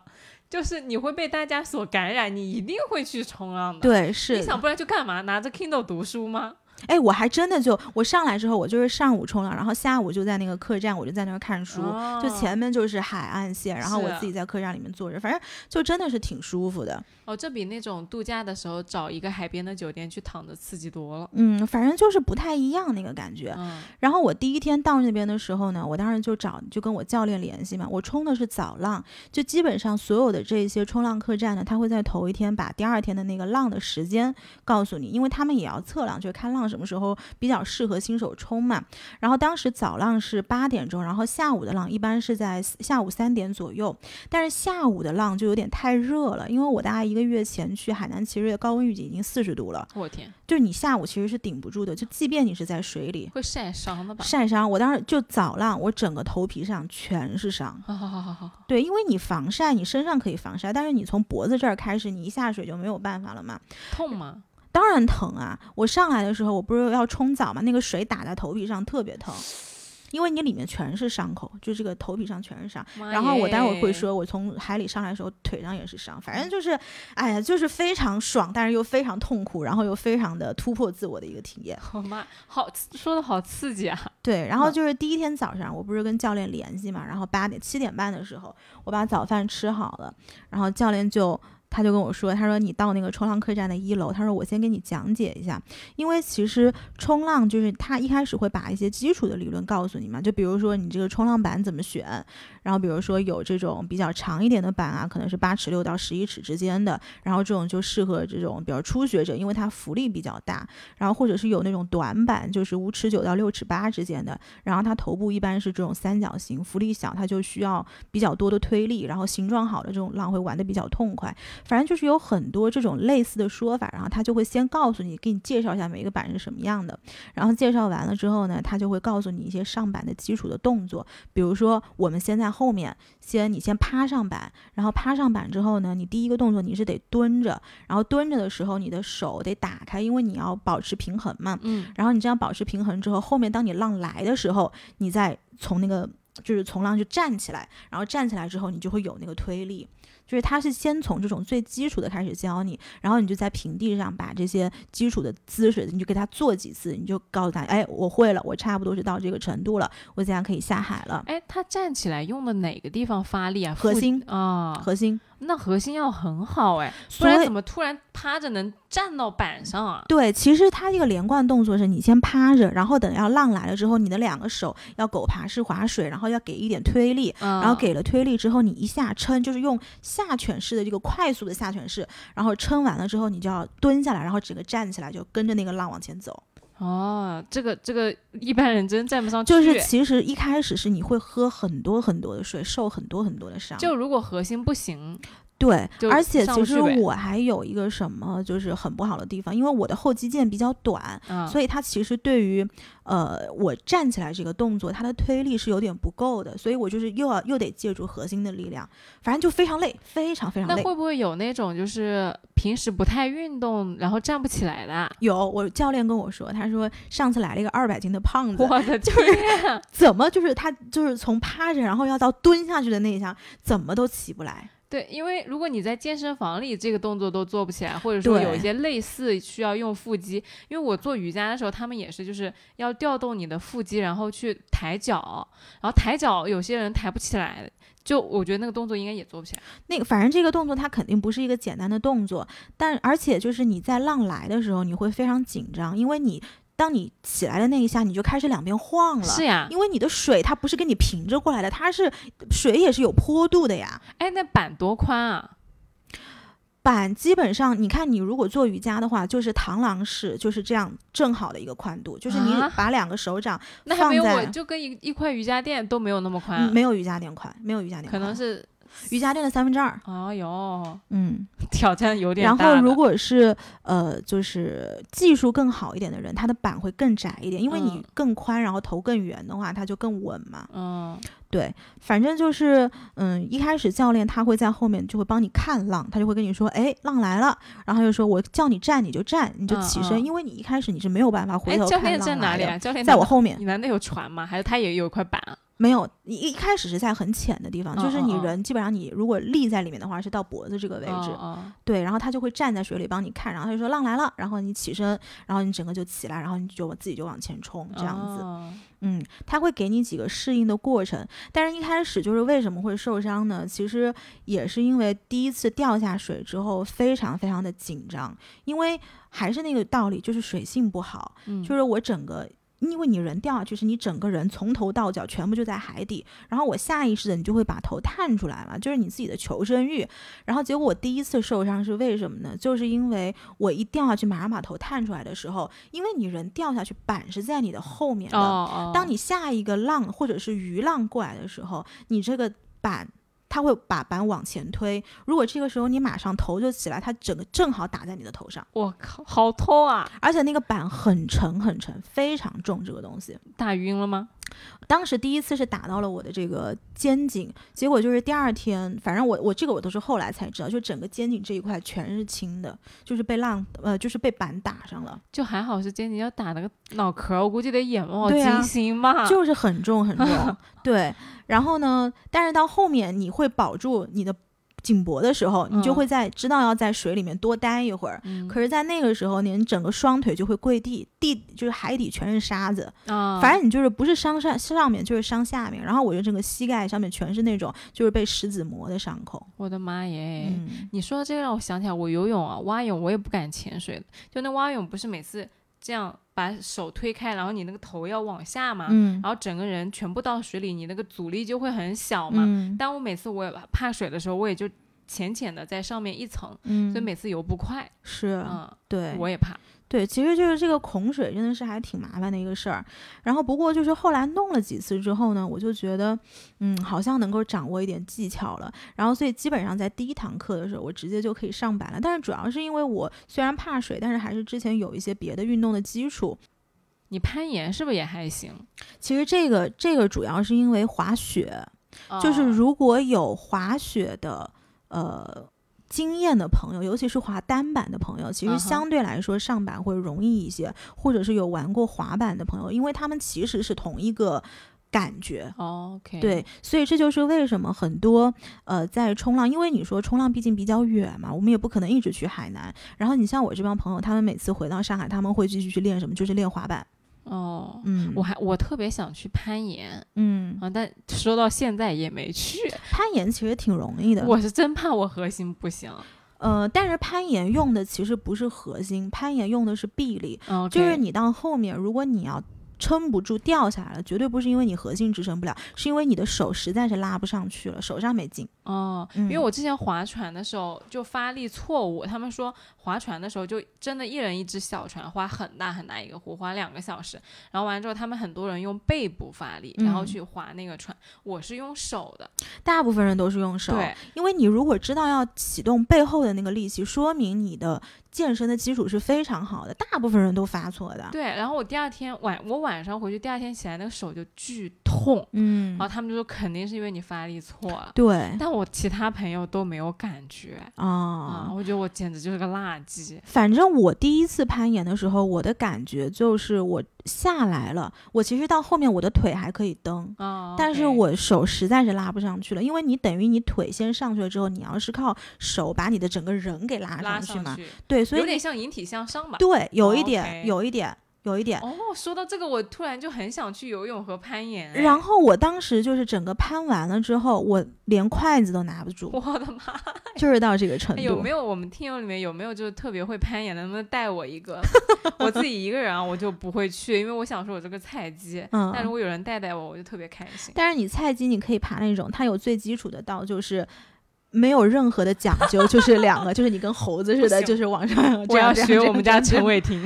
就是你会被大家所感染，你一定会去冲浪的。，对，是的。你想不然就干嘛？拿着 Kindle 读书吗？哎，我还真的就我上来之后，我就是上午冲浪，然后下午就在那个客栈，我就在那儿看书。哦就前面就是海岸线，然后我自己在客栈里面坐着，反正就真的是挺舒服的。哦，这比那种度假的时候找一个海边的酒店去躺着刺激多了。嗯，反正就是不太一样那个感觉。嗯，然后我第一天到那边的时候呢，我当时就找就跟我教练联系嘛，我冲的是早浪，就基本上所有的这些冲浪客栈呢，他会在头一天把第二天的那个浪的时间告诉你，因为他们也要测浪，就是看浪什么时候比较适合新手冲嘛。然后当时早浪是八点钟，然后下午的浪一般是在下午三点左右，但是下午的浪就有点太热了，因为我大概一个月前去海南，其实高温预警已经四十度了，我天，就是你下午其实是顶不住的，就即便你是在水里。会晒伤的吧？晒伤，我当时就早浪，我整个头皮上全是伤。好好好好好，对，因为你防晒，你身上可以防晒，但是你从脖子这儿开始，你一下水就没有办法了嘛。痛吗？当然疼啊！我上来的时候，我不是要冲澡嘛，那个水打在头皮上特别疼，因为你里面全是伤口，就这个头皮上全是伤。然后我待会儿会，说，我从海里上来的时候腿上也是伤，反正就是，哎呀，就是非常爽，但是又非常痛苦，然后又非常的突破自我的一个体验。我妈好说的好刺激啊！对，然后嗯就是第一天早上，我不是跟教练联系嘛，然后八点七点半的时候，我把早饭吃好了，然后教练就他就跟我说，他说你到那个冲浪客栈的一楼，他说我先给你讲解一下，因为其实冲浪就是他一开始会把一些基础的理论告诉你嘛，就比如说你这个冲浪板怎么选，然后比如说有这种比较长一点的板啊，可能是八尺六到十一尺之间的，然后这种就适合这种比较初学者，因为它浮力比较大，然后或者是有那种短板，就是五尺九到六尺八之间的，然后它头部一般是这种三角形，浮力小，它就需要比较多的推力，然后形状好的这种浪会玩得比较痛快。反正就是有很多这种类似的说法，然后他就会先告诉你，给你介绍一下每一个板是什么样的，然后介绍完了之后呢，他就会告诉你一些上板的基础的动作，比如说我们先在后面，先你先趴上板，然后趴上板之后呢，你第一个动作你是得蹲着，然后蹲着的时候你的手得打开，因为你要保持平衡嘛，嗯，然后你这样保持平衡之后，后面当你浪来的时候，你再从那个就是从浪就站起来，然后站起来之后，你就会有那个推力。就是他是先从这种最基础的开始教你，然后你就在平地上把这些基础的姿势，你就给他做几次，你就告诉他，哎，我会了，我差不多是到这个程度了，我现在可以下海了。哎，他站起来用的哪个地方发力啊？核心啊，核心。那核心要很好哎，不然怎么突然趴着能站到板上啊？对，其实它这个连贯动作是你先趴着，然后等要浪来了之后，你的两个手要狗爬式划水，然后要给一点推力，然后给了推力之后，你一下撑，就是用下犬式的这个快速的下犬式，然后撑完了之后，你就要蹲下来，然后整个站起来，就跟着那个浪往前走。哦，这个这个一般人真站不上去。就是其实一开始是你会喝很多很多的水，受很多很多的伤。就如果核心不行。对，而且其实我还有一个什么，就是很不好的地方，因为我的后肌腱比较短，所以它其实对于呃我站起来这个动作，它的推力是有点不够的，所以我就是又要又得借助核心的力量，反正就非常累，非常非常累。那会不会有那种就是平时不太运动，然后站不起来的？有，我教练跟我说，他说上次来了一个二百斤的胖子，我的天，怎么就是他就是从趴着然后要到蹲下去的那一下，怎么都起不来。对，因为如果你在健身房里这个动作都做不起来，或者说有一些类似需要用腹肌，因为我做瑜伽的时候，他们也是就是要调动你的腹肌，然后去抬脚，然后抬脚有些人抬不起来，就我觉得那个动作应该也做不起来。那个反正这个动作它肯定不是一个简单的动作，但而且就是你在浪来的时候你会非常紧张，因为你。当你起来的那一下，你就开始两边晃了。是呀，因为你的水它不是跟你平着过来的，它是水也是有坡度的呀。哎，那板多宽啊？板基本上，你看你如果做瑜伽的话，就是螳螂式，就是这样正好的一个宽度，就是你把两个手掌放在，我就跟一一块瑜伽垫都没有那么宽，没有瑜伽垫宽，没有瑜伽垫，可能是。瑜伽垫的三分之二。哎呦，嗯，挑战有点大。然后，如果是呃，就是技术更好一点的人，他的板会更窄一点，因为你更宽，然后头更圆的话，它就更稳嘛。嗯，对，反正就是，嗯，一开始教练他会在后面就会帮你看浪，他就会跟你说，哎，浪来了，然后就说我叫你站你就站，你就起身，因为你一开始你是没有办法回头看浪教练在哪里啊？教练在我后面。你难道有船吗？还是他也有一块板啊？没有，一一开始是在很浅的地方，就是你人基本上你如果立在里面的话，是到脖子这个位置，对，然后他就会站在水里帮你看，然后他就说浪来了，然后你起身，然后你整个就起来，然后你就自己就往前冲这样子，嗯，他会给你几个适应的过程，但是一开始就是为什么会受伤呢？其实也是因为第一次掉下水之后非常非常的紧张，因为还是那个道理，就是水性不好，就是我整个。因为你人掉下去，是你整个人从头到脚全部就在海底，然后我下意识的你就会把头探出来嘛，就是你自己的求生欲。然后结果我第一次受伤是为什么呢？就是因为我一掉下去，马上把头探出来的时候，因为你人掉下去，板是在你的后面的，当你下一个浪或者是鱼浪过来的时候，你这个板。他会把板往前推，如果这个时候你马上头就起来，它整个正好打在你的头上。我靠，好痛啊！而且那个板很沉很沉，非常重，这个东西打晕了吗？当时第一次是打到了我的这个肩颈，结果就是第二天，反正我我这个我都是后来才知道，就整个肩颈这一块全是青的，就是被浪呃就是被板打上了，就还好是肩颈要打那个脑壳，我估计得眼冒金星嘛，就是很重很重，对，然后呢，但是到后面你会保住你的。颈脖的时候，你就会在知道要在水里面多待一会儿。可是，在那个时候，你整个双腿就会跪地，地就是海底全是沙子。反正你就是不是伤上上面，就是伤下面。然后我就整个膝盖上面全是那种就是被石子磨的伤口。我的妈耶！你说这个让我想起来，我游泳啊，蛙泳我也不敢潜水的。就那蛙泳不是每次这样把手推开，然后你那个头要往下嘛，然后整个人全部到水里，你那个阻力就会很小嘛。但我每次我怕水的时候，我也就。浅浅的在上面一层，所以每次游不快。是，嗯，对，我也怕。对，其实就是这个恐水真的是还挺麻烦的一个事儿。然后不过就是后来弄了几次之后呢，我就觉得，嗯，好像能够掌握一点技巧了。然后所以基本上在第一堂课的时候，我直接就可以上板了。但是主要是因为我虽然怕水，但是还是之前有一些别的运动的基础。你攀岩是不是也还行？其实这个这个主要是因为滑雪，就是如果有滑雪的。呃，经验的朋友，尤其是滑单板的朋友，其实相对来说上板会容易一些，或者是有玩过滑板的朋友，因为他们其实是同一个感觉。哦 OK，对，所以这就是为什么很多呃在冲浪，因为你说冲浪毕竟比较远嘛，我们也不可能一直去海南。然后你像我这帮朋友，他们每次回到上海，他们会继续去练什么？就是练滑板。哦，嗯，我还我特别想去攀岩嗯，啊，但说到现在也没去。攀岩其实挺容易的。我是真怕我核心不行。呃，但是攀岩用的其实不是核心，攀岩用的是臂力，嗯，就是你到后面，如果你要撑不住掉下来了，绝对不是因为你核心支撑不了，是因为你的手实在是拉不上去了，手上没劲。哦，嗯因为我之前划船的时候就发力错误，他们说划船的时候就真的一人一只小船，划很大很大一个湖，划两个小时，然后完了之后他们很多人用背部发力，然后嗯去划那个船，我是用手的，大部分人都是用手，对，因为你如果知道要启动背后的那个力气，说明你的健身的基础是非常好的。大部分人都发错的。对，然后我第二天晚我晚上回去，第二天起来那个手就巨痛，嗯然，后他们就说肯定是因为你发力错了。对但我其他朋友都没有感觉啊，啊。我觉得我简直就是个垃圾。反正我第一次攀岩的时候，我的感觉就是我下来了，我其实到后面我的腿还可以蹬，啊，但是我手实在是拉不上去了，因为你等于你腿先上去了之后，你要是靠手把你的整个人给拉拉上去嘛。去，对，所以有点像引体向上吧。对，有一点有一点，有一点。哦，说到这个，我突然就很想去游泳和攀岩。哎然后我当时就是整个攀完了之后，我连筷子都拿不住，我的妈！就是到这个程度。有没有我们听友里面有没有就是特别会攀岩的，能不能带我一个？我自己一个人啊，我就不会去，因为我想说我这个菜鸡。嗯但如果有人带带我，我就特别开心。但是你菜鸡你可以爬那种，它有最基础的道，就是没有任何的讲究，就是两个，就是你跟猴子似的，就是往上。这我要学我们家陈伟霆。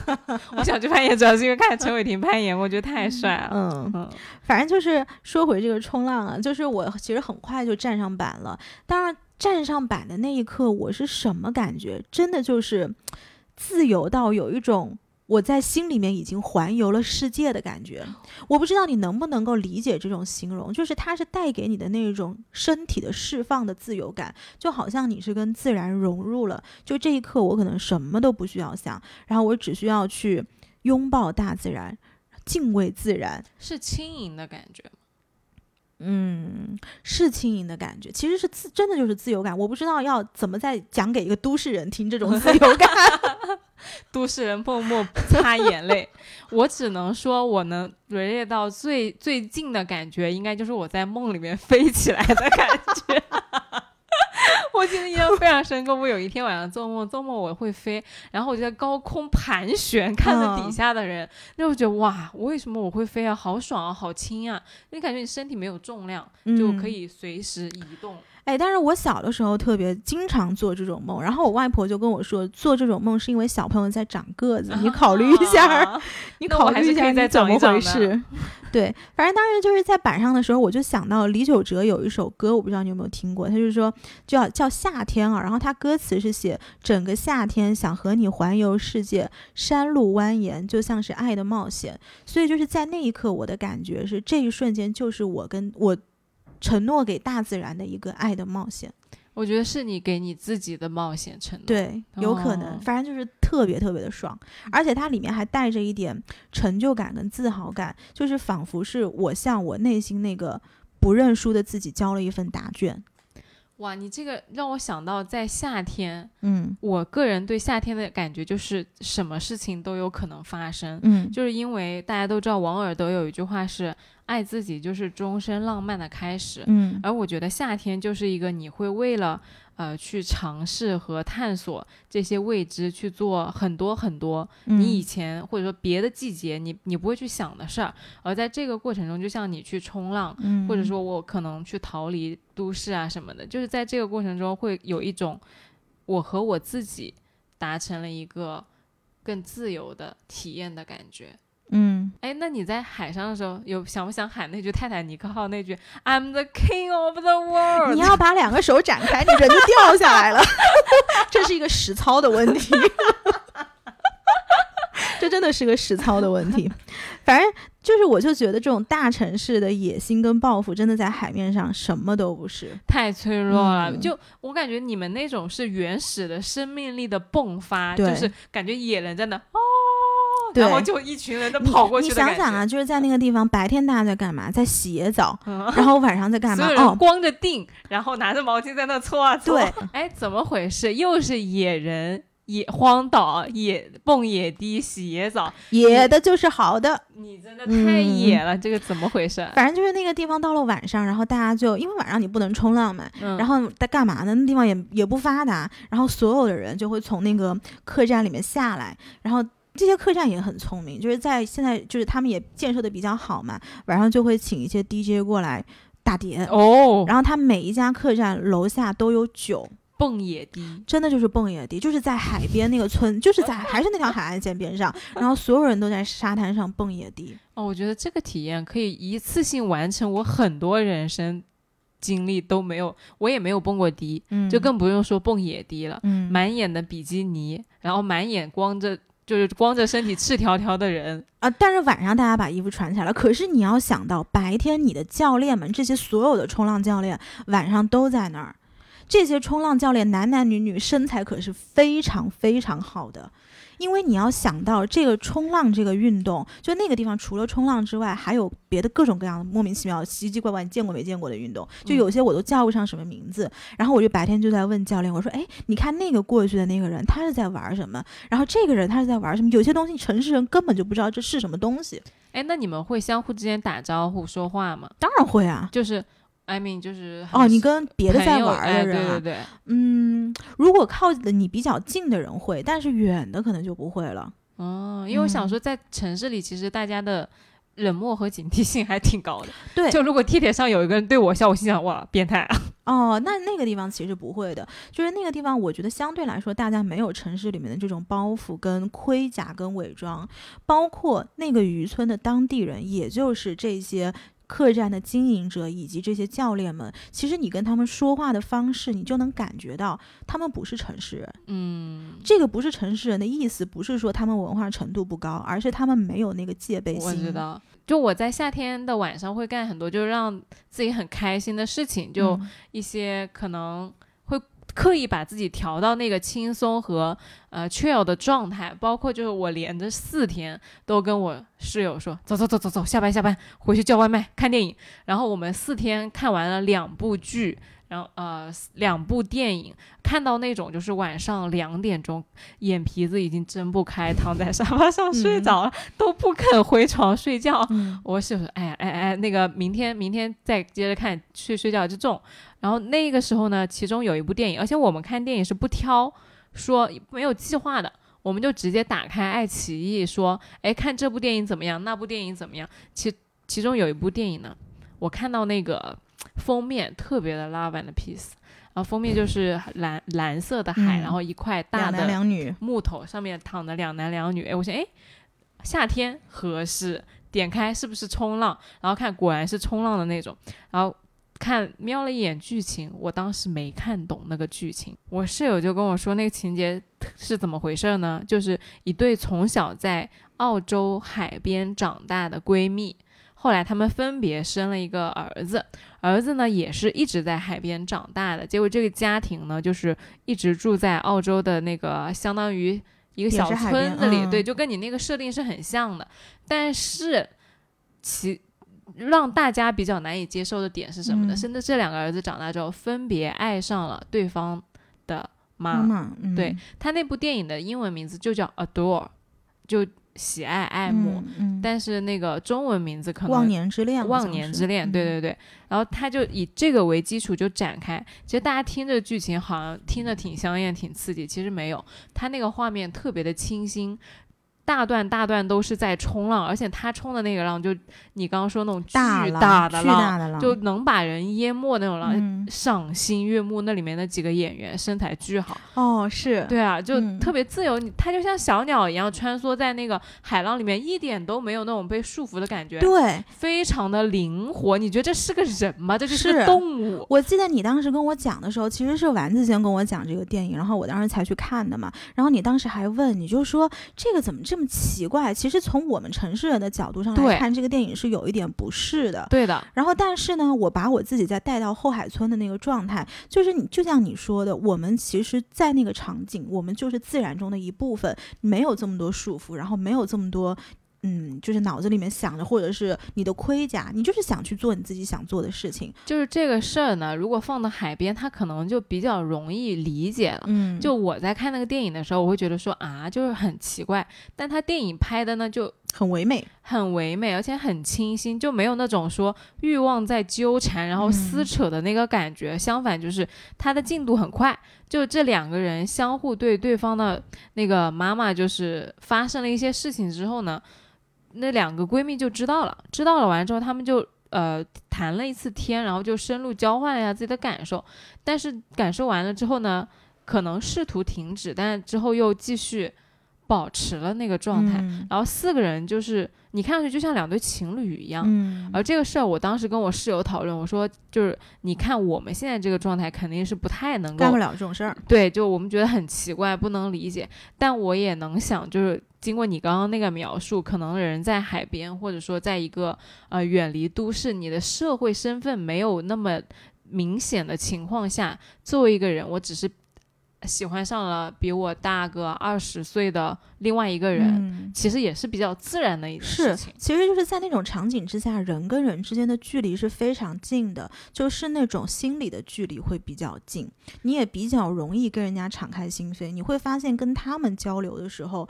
我想去攀岩，主要是因为看陈伟霆攀岩，我觉得太帅了。嗯，嗯，反正就是说回这个冲浪啊，就是我其实很快就站上板了。当然，站上板的那一刻，我是什么感觉？真的就是自由到有一种我在心里面已经环游了世界的感觉。我不知道你能不能够理解这种形容，就是它是带给你的那种身体的释放的自由感，就好像你是跟自然融入了。就这一刻，我可能什么都不需要想，然后我只需要去拥抱大自然。敬畏自然，是轻盈的感觉吗。嗯，是轻盈的感觉，其实是自真的就是自由感。我不知道要怎么再讲给一个都市人听这种自由感。都市人默默擦眼泪，我只能说，我能 re 列到最最近的感觉，应该就是我在梦里面飞起来的感觉。我记得印象非常深刻，我有一天晚上做梦，做梦我会飞，然后我就在高空盘旋，看着底嗯下的人，那我觉得哇，为什么我会飞啊？好爽啊，好轻啊！你感觉你身体没有重量，就可嗯以随时移动。哎，但是我小的时候特别经常做这种梦，然后我外婆就跟我说，做这种梦是因为小朋友在长个子，你考虑一下，啊你 考虑一下再长一你怎么回事。对，反正当时就是在板上的时候，我就想到李玖哲有一首歌，我不知道你有没有听过，他就是说叫叫夏天啊，然后他歌词是写整个夏天想和你环游世界，山路蜿蜒就像是爱的冒险，所以就是在那一刻，我的感觉是这一瞬间就是我跟我承诺给大自然的一个爱的冒险。我觉得是你给你自己的冒险承诺。对，有可能，哦反正就是特别特别的爽，而且它里面还带着一点成就感跟自豪感，就是仿佛是我向我内心那个不认输的自己交了一份答卷。哇，你这个让我想到在夏天，嗯。我个人对夏天的感觉就是什么事情都有可能发生，嗯，就是因为大家都知道王尔德有一句话是“爱自己就是终身浪漫的开始”，嗯而我觉得夏天就是一个你会为了呃去尝试和探索这些未知，去做很多很多嗯你以前或者说别的季节你你不会去想的事儿，而在这个过程中，就像你去冲浪，嗯或者说我可能去逃离都市啊什么的，就是在这个过程中会有一种我和我自己达成了一个更自由的体验的感觉。嗯，哎，那你在海上的时候有想不想喊那句泰坦尼克号那句 “I'm the king of the world”？你要把两个手展开，你人就掉下来了，这是一个实操的问题。这真的是个实操的问题，反正就是，我就觉得这种大城市的野心跟抱负，真的在海面上什么都不是。太脆弱了，嗯就我感觉你们那种是原始的生命力的迸发，就是感觉野人在那哦对然后就一群人都跑过去你。想想啊，就是在那个地方，白天大家在干嘛？在洗野澡，嗯然后晚上在干嘛 哦，光着腚，然后拿着毛巾在那搓啊搓。对，哎，怎么回事？又是野人、野荒岛、野蹦野迪、洗野澡，野的就是好的。你真的太野了，这个怎么回事？反正就是那个地方，到了晚上，然后大家就因为晚上你不能冲浪嘛，嗯，然后在干嘛呢？那地方也也不发达，然后所有的人就会从那个客栈里面下来，然后这些客栈也很聪明，就是在现在就是他们也建设的比较好嘛，晚上就会请一些 DJ 过来打碟，哦，然后他每一家客栈楼下都有酒，蹦野迪，真的就是蹦野迪，就是在海边那个村，就是在还是那条海岸线边上，然后所有人都在沙滩上蹦野迪。哦，我觉得这个体验可以一次性完成我很多人生经历都没有，我也没有蹦过迪，嗯就更不用说蹦野迪了，嗯满眼的比基尼，然后满眼光着。就是光着身体赤条条的人，啊，但是晚上大家把衣服穿起来了。可是你要想到，白天你的教练们，这些所有的冲浪教练，晚上都在那儿。这些冲浪教练男男女女身材可是非常非常好的，因为你要想到这个冲浪这个运动，就那个地方除了冲浪之外，还有别的各种各样的莫名其妙、奇奇怪怪你见过没见过的运动，就有些我都叫不上什么名字。然后我就白天就在问教练，我说：“哎，你看那个过去的那个人，他是在玩什么？然后这个人他是在玩什么？有些东西城市人根本就不知道这是什么东西。哎，那你们会相互之间打招呼说话吗？当然会啊。就是，I mean，就是哦，你跟别的在玩哎的人啊，对对对，嗯，如果靠的你比较近的人会，但是远的可能就不会了。哦，因为我想嗯说，在城市里，其实大家的冷漠和警惕性还挺高的。对就如果地铁上有一个人对我笑，我心想哇，变态啊！哦，那那个地方其实不会的，就是那个地方，我觉得相对来说，大家没有城市里面的这种包袱、跟盔甲、跟伪装，包括那个渔村的当地人，也就是这些。客栈的经营者以及这些教练们，其实你跟他们说话的方式，你就能感觉到他们不是城市人。嗯，这个不是城市人的意思，不是说他们文化程度不高，而是他们没有那个戒备心。我知道。就我在夏天的晚上会干很多，就是让自己很开心的事情，就嗯一些可能会刻意把自己调到那个轻松和呃 chill 的状态，包括就是我连着四天都跟我室友说走走走走走，下班下班回去叫外卖看电影，然后我们四天看完了两部剧。然后呃，两部电影，看到那种就是晚上两点钟，眼皮子已经睁不开，躺在沙发上睡着了，都不肯回床睡觉。嗯 我室友说：“哎呀，哎哎，那个明天明天再接着看，去睡觉就这种。”然后那个时候呢，其中有一部电影，而且我们看电影是不挑，说没有计划的，我们就直接打开爱奇艺，说：“哎，看这部电影怎么样？那部电影怎么样？”其其中有一部电影呢，我看到那个封面特别的 love and peace，然后封面就是蓝蓝色的海，嗯然后一块大的木头上面躺着两男两女，哎，我想，哎，夏天合适，点开是不是冲浪？然后看，果然是冲浪的那种，然后看瞄了一眼剧情，我当时没看懂那个剧情，我室友就跟我说那个情节是怎么回事呢？就是一对从小在澳洲海边长大的闺蜜。后来他们分别生了一个儿子，儿子呢也是一直在海边长大的。结果这个家庭呢，就是一直住在澳洲的那个相当于一个小村子里，嗯对，就跟你那个设定是很像的。但是其让大家比较难以接受的点是什么呢？嗯是那这两个儿子长大之后分别爱上了对方的妈。妈妈，嗯对，他那部电影的英文名字就叫 Adore，就喜爱爱慕。嗯嗯但是那个中文名字可能忘年之恋忘年之恋，嗯对对对。然后他就以这个为基础就展开。其实大家听这个剧情好像听着挺香艳、挺刺激，其实没有。他那个画面特别的清新，大段大段都是在冲浪，而且他冲的那个浪就你刚刚说那种巨大浪巨大的浪，就能把人淹没那种浪。嗯赏心悦目，那里面的几个演员身材巨好，哦是，对啊，就嗯特别自由，你他就像小鸟一样穿梭在那个海浪里面，一点都没有那种被束缚的感觉。对。非常的灵活，你觉得这是个人吗？这就是个是动物。我记得你当时跟我讲的时候，其实是丸子先跟我讲这个电影，然后我当时才去看的嘛。然后你当时还问，你就说这个怎么这这么奇怪，其实从我们城市人的角度上来看，这个电影是有一点不适的。对的，然后，但是呢，我把我自己再带到后海村的那个状态，就是你就像你说的，我们其实，在那个场景，我们就是自然中的一部分，没有这么多束缚，然后没有这么多。嗯，就是脑子里面想着，或者是你的盔甲，你就是想去做你自己想做的事情。就是这个事儿呢，如果放到海边，它可能就比较容易理解了。嗯，就我在看那个电影的时候，我会觉得说啊，就是很奇怪，但他电影拍的呢就很唯美。很唯美，而且很清新，就没有那种说欲望在纠缠，然后撕扯的那个感觉。相反，就是他的进度很快，就这两个人相互对对方的那个妈妈，就是发生了一些事情之后呢，那两个闺蜜就知道了，知道了完之后，她们就呃谈了一次天，然后就深入交换了一下自己的感受。但是感受完了之后呢，可能试图停止，但之后又继续保持了那个状态。嗯然后四个人就是你看上去就像两对情侣一样。嗯而这个事儿，我当时跟我室友讨论，我说就是你看我们现在这个状态肯定是不太能够干不了这种事儿。对，就我们觉得很奇怪，不能理解。但我也能想，就是经过你刚刚那个描述，可能人在海边，或者说在一个呃远离都市，你的社会身份没有那么明显的情况下，作为一个人，我只是喜欢上了比我大个二十岁的另外一个人，嗯其实也是比较自然的一件是事情。，其实就是在那种场景之下，人跟人之间的距离是非常近的，就是那种心理的距离会比较近，你也比较容易跟人家敞开心扉。你会发现，跟他们交流的时候，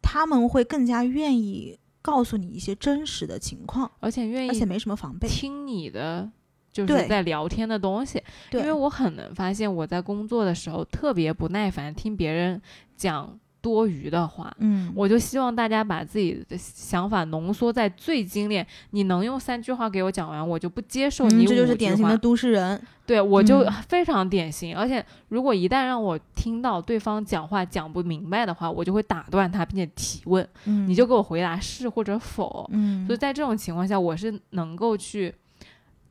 他们会更加愿意告诉你一些真实的情况，而且愿意而且没什么防备。听你的，就是在聊天的东西。因为我很能发现，我在工作的时候特别不耐烦听别人讲多余的话。嗯，我就希望大家把自己的想法浓缩在最精炼。你能用三句话给我讲完，我就不接受你、嗯，这就是典型的。都市人。对我就嗯非常典型，而且如果一旦让我听到对方讲话讲不明白的话，我就会打断他，并且提问，嗯，你就给我回答是或者否。嗯，所以在这种情况下，我是能够去，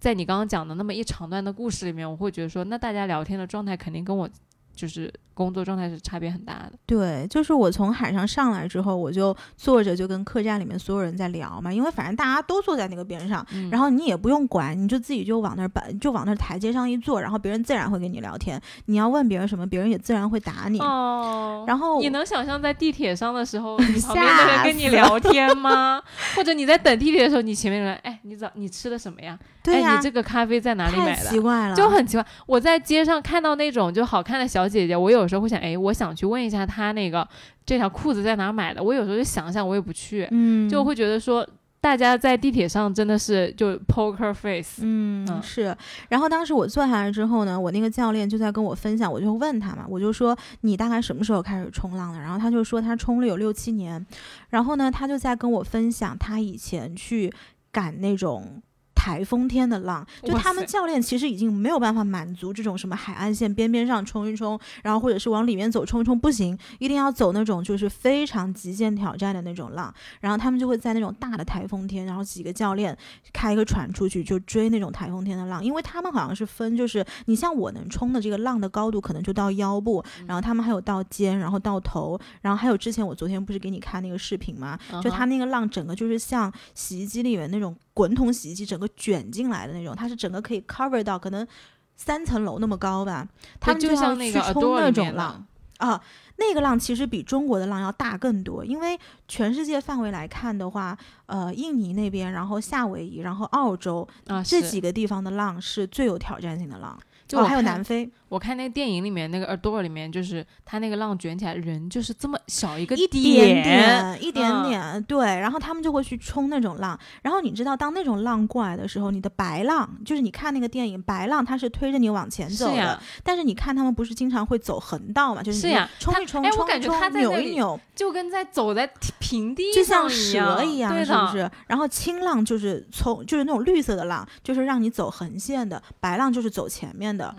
在你刚刚讲的那么一长段的故事里面，我会觉得说，那大家聊天的状态肯定跟我就是工作状态是差别很大的。对，就是我从海上上来之后，我就坐着就跟客栈里面所有人在聊嘛，因为反正大家都坐在那个边上，嗯然后你也不用管，你就自己就往那儿摆，就往那儿台阶上一坐，然后别人自然会跟你聊天。你要问别人什么，别人也自然会答你。哦，然后你能想象在地铁上的时候，你旁边的人跟你聊天吗？或者你在等地铁的时候，你前面的人，哎，你早你吃的什么呀？对呀、哎，你这个咖啡在哪里买的？奇怪了，就很奇怪，我在街上看到那种就好看的小姐姐，我有时候会想，哎，我想去问一下他那个这条裤子在哪买的。我有时候就想想，我也不去，嗯，就会觉得说，大家在地铁上真的是就 poker face，嗯，嗯是。然后当时我坐下来之后呢，我那个教练就在跟我分享，我就问他嘛，我就说你大概什么时候开始冲浪的？然后他就说他冲了有六七年，然后呢，他就在跟我分享他以前去赶那种。台风天的浪，就他们教练其实已经没有办法满足这种什么海岸线边边上冲一冲，然后或者是往里面走冲一冲，不行，一定要走那种就是非常极限挑战的那种浪。然后他们就会在那种大的台风天，然后几个教练开一个船出去就追那种台风天的浪，因为他们好像是分，就是你像我能冲的这个浪的高度可能就到腰部，然后他们还有到肩，然后到头，然后还有之前我昨天不是给你看那个视频吗？就他那个浪整个就是像洗衣机里面那种滚筒洗衣机整个卷进来的那种，它是整个可以 cover 到可能三层楼那么高吧，他们就像那个去冲那种浪，啊。那个浪其实比中国的浪要大更多，因为全世界范围来看的话，呃，印尼那边，然后夏威夷，然后澳洲啊，这几个地方的浪是最有挑战性的浪，哦还有南非，我看那个电影里面那个 Adore 里面，就是他那个浪卷起来，人就是这么小一个一点点一点嗯点，对，然后他们就会去冲那种浪，然后你知道，当那种浪过来的时候，你的白浪，就是你看那个电影，白浪它是推着你往前走的但是你看他们不是经常会走横道嘛，就是你是呀他冲一冲，哎我感觉冲一冲扭一扭，就跟在走在平地就像上一蛇一样，是不是？然后青浪就是从就是那种绿色的浪，就是让你走横线的；白浪就是走前面的。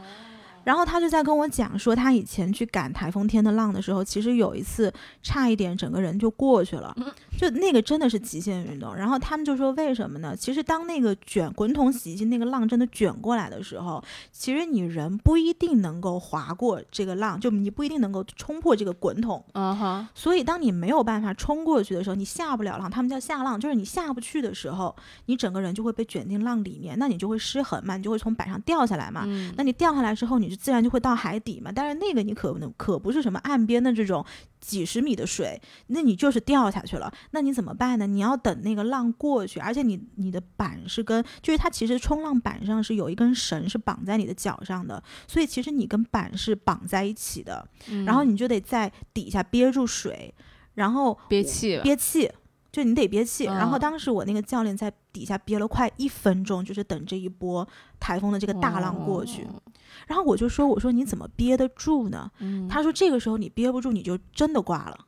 然后他就在跟我讲说，他以前去赶台风天的浪的时候，其实有一次差一点整个人就过去了。就 就那个真的是极限运动。然后他们就说为什么呢？其实当那个卷滚筒洗衣机那个浪真的卷过来的时候，其实你人不一定能够划过这个浪，就你不一定能够冲破这个滚筒。嗯哼，所以当你没有办法冲过去的时候，你下不了浪，他们叫下浪，就是你下不去的时候，你整个人就会被卷进浪里面，那你就会失衡嘛，你就会从板上掉下来嘛。嗯那你掉下来之后，你就自然就会到海底嘛。但是那个你可能可不是什么岸边的这种几十米的水，那你就是掉下去了。那你怎么办呢？你要等那个浪过去，而且你你的板是跟，就是它其实冲浪板上是有一根绳是绑在你的脚上的，所以其实你跟板是绑在一起的。嗯然后你就得在底下憋住水，然后憋气，憋气，就你得憋气。然后嗯当时我那个教练在底下憋了快一分钟，就是等这一波台风的这个大浪过去。哦然后我就说：“我说你怎么憋得住呢？”嗯，他说：“这个时候你憋不住，你就真的挂了。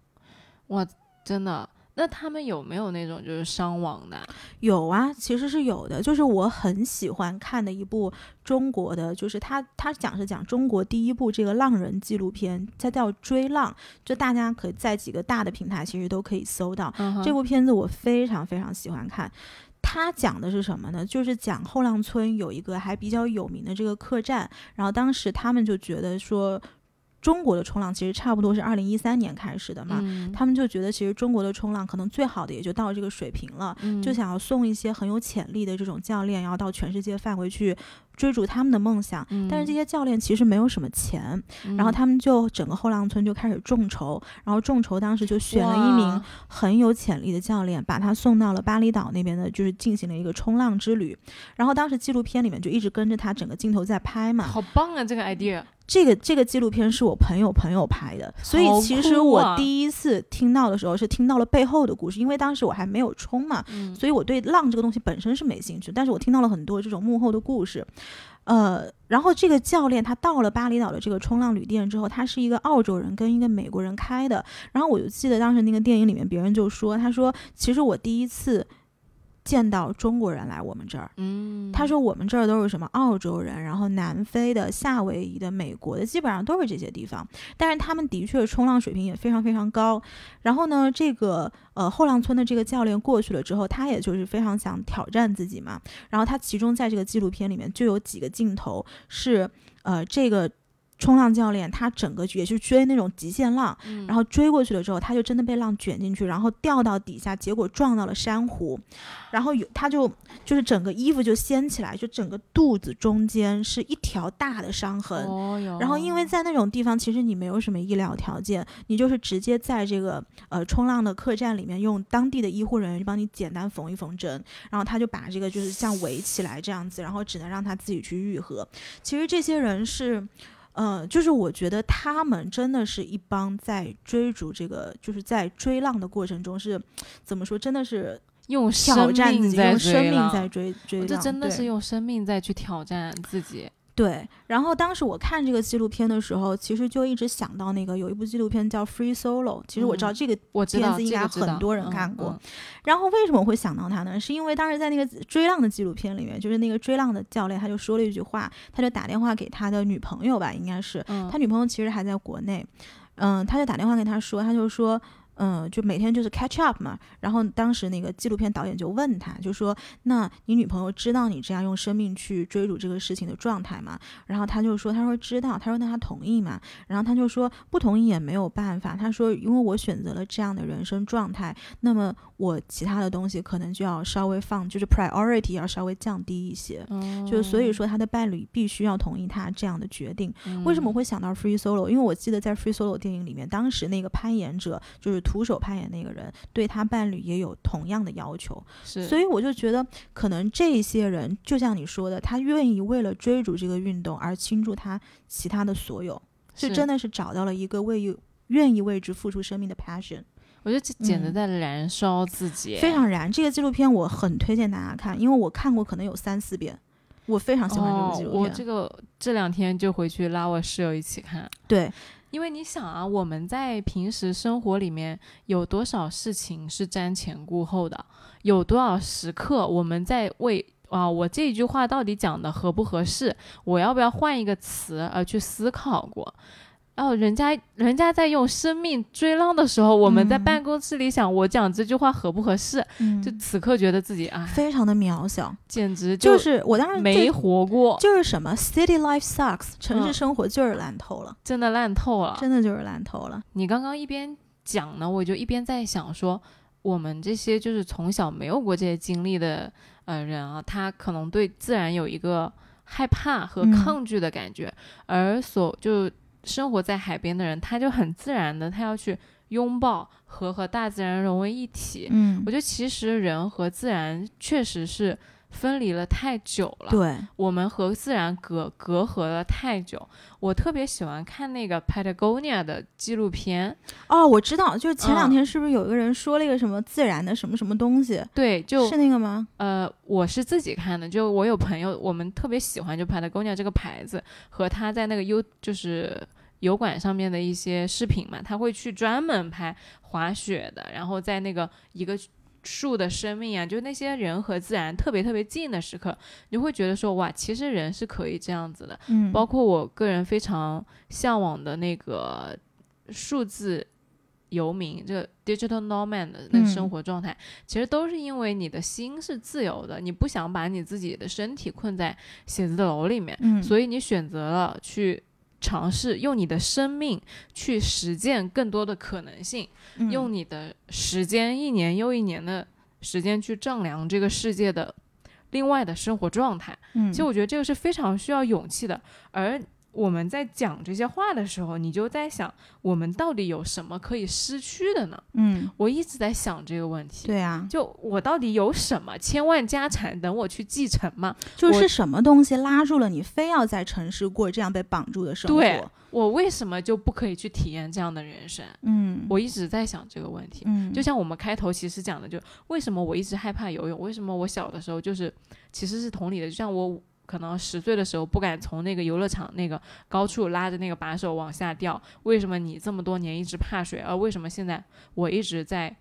我，真的。那他们有没有那种就是伤亡的？”有啊，其实是有的。就是我很喜欢看的一部中国的，就是他他讲是讲中国第一部这个浪人纪录片，它叫《追浪》，就大家可以在几个大的平台其实都可以搜到。嗯这部片子我非常非常喜欢看。他讲的是什么呢？就是讲后浪村有一个还比较有名的这个客栈，然后当时他们就觉得说，中国的冲浪其实差不多是二零一三年开始的嘛，嗯。他们就觉得其实中国的冲浪可能最好的也就到这个水平了，嗯。就想要送一些很有潜力的这种教练，然后到全世界范围去追逐他们的梦想。嗯但是这些教练其实没有什么钱，然后他们就整个后浪村就开始众筹，然后众筹当时就选了一名很有潜力的教练，把他送到了巴厘岛那边的，就是进行了一个冲浪之旅。然后当时纪录片里面就一直跟着他整个镜头在拍嘛。好棒啊，这个 idea。这个这个纪录片是我朋友朋友拍的，所以其实我第一次听到的时候是听到了背后的故事，因为当时我还没有冲嘛，嗯所以我对浪这个东西本身是没兴趣，但是我听到了很多这种幕后的故事。呃，然后这个教练他到了巴厘岛的这个冲浪旅店之后，他是一个澳洲人跟一个美国人开的。然后我就记得当时那个电影里面，别人就说，他说其实我第一次见到中国人来我们这儿，嗯，他说我们这儿都是什么澳洲人，然后南非的、夏威夷的、美国的，基本上都是这些地方。但是他们的确冲浪水平也非常非常高。然后呢，这个呃后浪村的这个教练过去了之后，他也就是非常想挑战自己嘛。然后他其中在这个纪录片里面就有几个镜头是呃这个。冲浪教练他整个也是追那种极限浪，嗯然后追过去了之后，他就真的被浪卷进去，然后掉到底下，结果撞到了珊瑚，然后有他就就是整个衣服就掀起来，就整个肚子中间是一条大的伤痕。哦哟，然后，因为在那种地方，其实你没有什么医疗条件，你就是直接在这个呃冲浪的客栈里面，用当地的医护人员就帮你简单缝一缝针，然后他就把这个就是像围起来这样子，然后只能让他自己去愈合。其实这些人是。呃，就是我觉得他们真的是一帮在追逐这个，就是在追浪的过程中是，怎么说，真的是用挑生战自己，命在用生命在追追浪，这真的是用生命在去挑战自己。对，然后当时我看这个纪录片的时候，其实就一直想到那个有一部纪录片叫《Free Solo》，其实我知道嗯这个片子应该很多人嗯看过嗯然后为什么我会想到他呢？是因为当时在那个追浪的纪录片里面，就是那个追浪的教练他就说了一句话，他就打电话给他的女朋友吧，应该是嗯他女朋友其实还在国内，嗯，他就打电话给他说，他就说。嗯，就每天就是 catch up 嘛。然后当时那个纪录片导演就问他，就说：“那你女朋友知道你这样用生命去追逐这个事情的状态吗？”然后他就说：“他说知道。”他说：“那他同意吗？”然后他就说：“不同意也没有办法。”他说：“因为我选择了这样的人生状态，那么我其他的东西可能就要稍微放，就是 priority 要稍微降低一些。”嗯就所以说，他的伴侣必须要同意他这样的决定。为什么会想到 Free Solo？因为我记得在 Free Solo 电影里面，当时那个攀岩者就是徒手攀岩那个人，对他伴侣也有同样的要求，是所以我就觉得，可能这些人就像你说的，他愿意为了追逐这个运动而倾注他其他的所有，是真的，是找到了一个为愿意为之付出生命的 passion，我觉得这简直嗯在燃烧自己，非常燃。这个纪录片我很推荐大家看，因为我看过可能有三四遍，我非常喜欢这部纪哦。录片。我这个这两天就回去拉我室友一起看。对，因为你想啊，我们在平时生活里面有多少事情是瞻前顾后的？有多少时刻我们在为啊，我这句话到底讲的合不合适？我要不要换一个词而去思考过？哦，人家人家在用生命追浪的时候，我们在嗯。办公室里想，我讲这句话合不合适？嗯。就此刻觉得自己啊，非常的渺小，简直就是我当时没活过，就是什么 city life sucks，城市嗯生活就是烂透了，真的烂透了。真的就是烂透了。你刚刚一边讲呢，我就一边在想说，我们这些就是从小没有过这些经历的呃人啊，他可能对自然有一个害怕和嗯。抗拒的感觉，而所就生活在海边的人，他就很自然的他要去拥抱和和大自然融为一体。嗯我，觉得其实人和自然确实是分离了太久了。对，我们和自然隔隔阂了太久。我特别喜欢看那个 Patagonia 的纪录片，哦，我知道，就是前两嗯天是不是有一个人说了一个什么自然的什么什么东西？对，就是那个吗？呃，我是自己看的，就我有朋友，我们特别喜欢就 Patagonia 这个牌子和他在那个 U 就是油管上面的一些视频嘛，他会去专门拍滑雪的，然后在那个一个。树的生命啊，就那些人和自然特别特别近的时刻，你会觉得说哇，其实人是可以这样子的，嗯，包括我个人非常向往的那个数字游民，这个 digital nomad 的那个生嗯。活状态，其实都是因为你的心是自由的，你不想把你自己的身体困在写字楼里面，嗯，所以你选择了去。尝试用你的生命去实践更多的可能性，嗯用你的时间一年又一年的时间去丈量这个世界的另外的生活状态。嗯，其实我觉得这个是非常需要勇气的。而我们在讲这些话的时候，你就在想，我们到底有什么可以失去的呢？嗯，我一直在想这个问题。对啊，就我到底有什么千万家产等我去继承吗？就是什么东西拉住了你，非要在城市过这样被绑住的生活？对我为什么就不可以去体验这样的人生？嗯，我一直在想这个问题。嗯，就像我们开头其实讲的，就为什么我一直害怕游泳？为什么我小的时候就是其实是同理的，就像我可能十岁的时候不敢从那个游乐场那个高处拉着那个把手往下掉，为什么你这么多年一直怕水？而为什么现在我一直在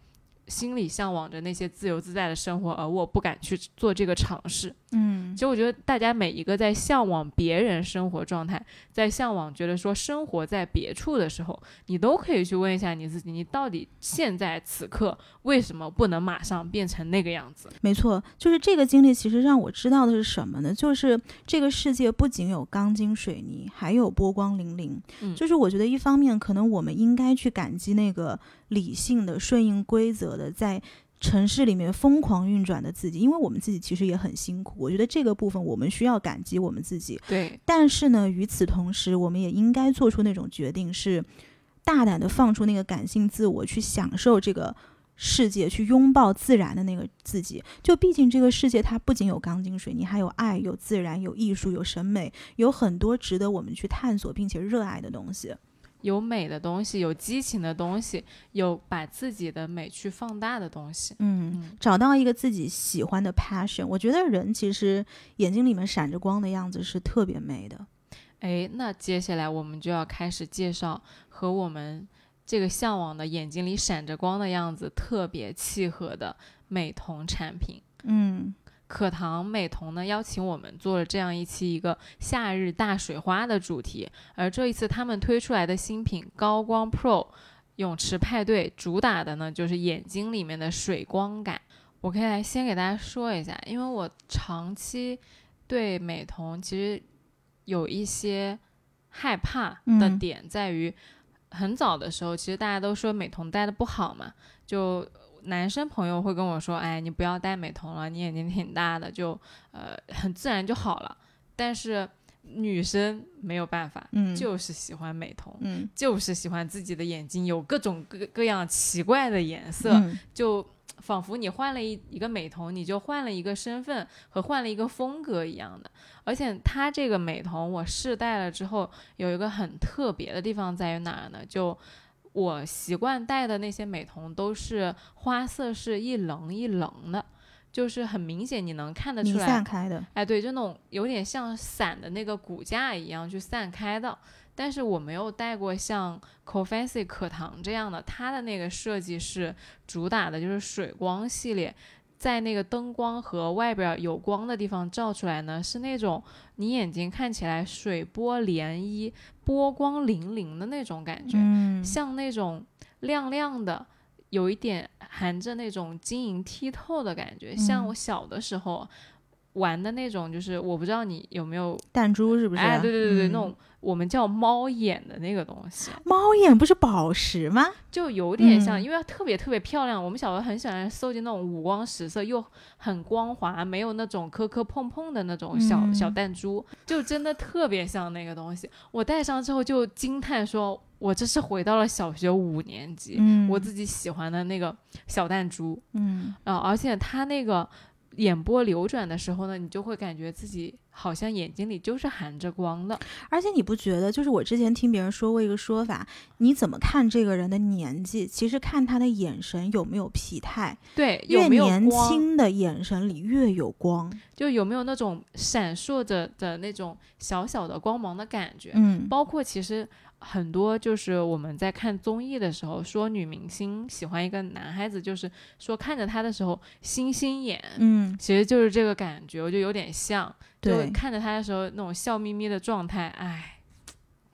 心里向往着那些自由自在的生活，而我不敢去做这个尝试？嗯其实我觉得大家每一个在向往别人生活状态，在向往觉得说生活在别处的时候，你都可以去问一下你自己，你到底现在此刻为什么不能马上变成那个样子？没错，就是这个经历，其实让我知道的是什么呢？就是这个世界不仅有钢筋水泥，还有波光粼粼。嗯就是我觉得一方面，可能我们应该去感激那个理性的、顺应规则的，在城市里面疯狂运转的自己，因为我们自己其实也很辛苦。我觉得这个部分我们需要感激我们自己。对，但是呢，与此同时，我们也应该做出那种决定，是大胆的放出那个感性自我，去享受这个世界，去拥抱自然的那个自己。就毕竟这个世界它不仅有钢筋水泥，还有爱、有自然、有艺术、有审美，有很多值得我们去探索并且热爱的东西。有美的东西，有激情的东西，有把自己的美去放大的东西。嗯，嗯，找到一个自己喜欢的 passion，我觉得人其实眼睛里面闪着光的样子是特别美的。诶，那接下来我们就要开始介绍和我们这个向往的眼睛里闪着光的样子特别契合的美瞳产品。嗯可糖美瞳呢邀请我们做了这样一期一个夏日大水花的主题，而这一次他们推出来的新品高光 Pro 泳池派对主打的呢就是眼睛里面的水光感。我可以来先给大家说一下，因为我长期对美瞳其实有一些害怕的嗯点在于，很早的时候其实大家都说美瞳戴的不好嘛，就男生朋友会跟我说，哎，你不要戴美瞳了，你眼睛挺大的，就呃很自然就好了。但是女生没有办法，嗯，就是喜欢美瞳，嗯就是喜欢自己的眼睛有各种各各样奇怪的颜色，嗯就仿佛你换了一一个美瞳，你就换了一个身份和换了一个风格一样的。而且它这个美瞳我试戴了之后，有一个很特别的地方在于哪儿呢？就我习惯戴的那些美瞳都是花色是一棱一棱的，就是很明显你能看得出来散开的。哎，对，就那种有点像伞的那个骨架一样去散开的。但是我没有戴过像 Cofancy 可糖这样的，它的那个设计是主打的就是水光系列，在那个灯光和外边有光的地方照出来呢，是那种你眼睛看起来水波涟漪、波光粼粼的那种感觉，嗯像那种亮亮的，有一点含着那种晶莹剔透的感觉，像嗯我小的时候玩的那种，就是我不知道你有没有，弹珠是不是？哎，对对对对，嗯那种我们叫猫眼的那个东西，猫眼不是宝石吗？就有点像，嗯因为它特别特别漂亮。我们小时候很喜欢收集那种五光十色又很光滑，没有那种磕磕碰碰的那种小、嗯小弹珠，就真的特别像那个东西。我戴上之后就惊叹说，我这是回到了小学五年级，嗯我自己喜欢的那个小弹珠嗯啊、而且它那个眼波流转的时候呢，你就会感觉自己好像眼睛里就是含着光的。而且你不觉得，就是我之前听别人说过一个说法，你怎么看这个人的年纪，其实看他的眼神有没有疲态，对，越有没有年？轻的眼神里越有光。就有没有那种闪烁着的那种小小的光芒的感觉？嗯包括其实很多就是我们在看综艺的时候，说女明星喜欢一个男孩子，就是说看着他的时候星星眼，嗯，其实就是这个感觉，我就有点像，就对。看着他的时候那种笑眯眯的状态，哎，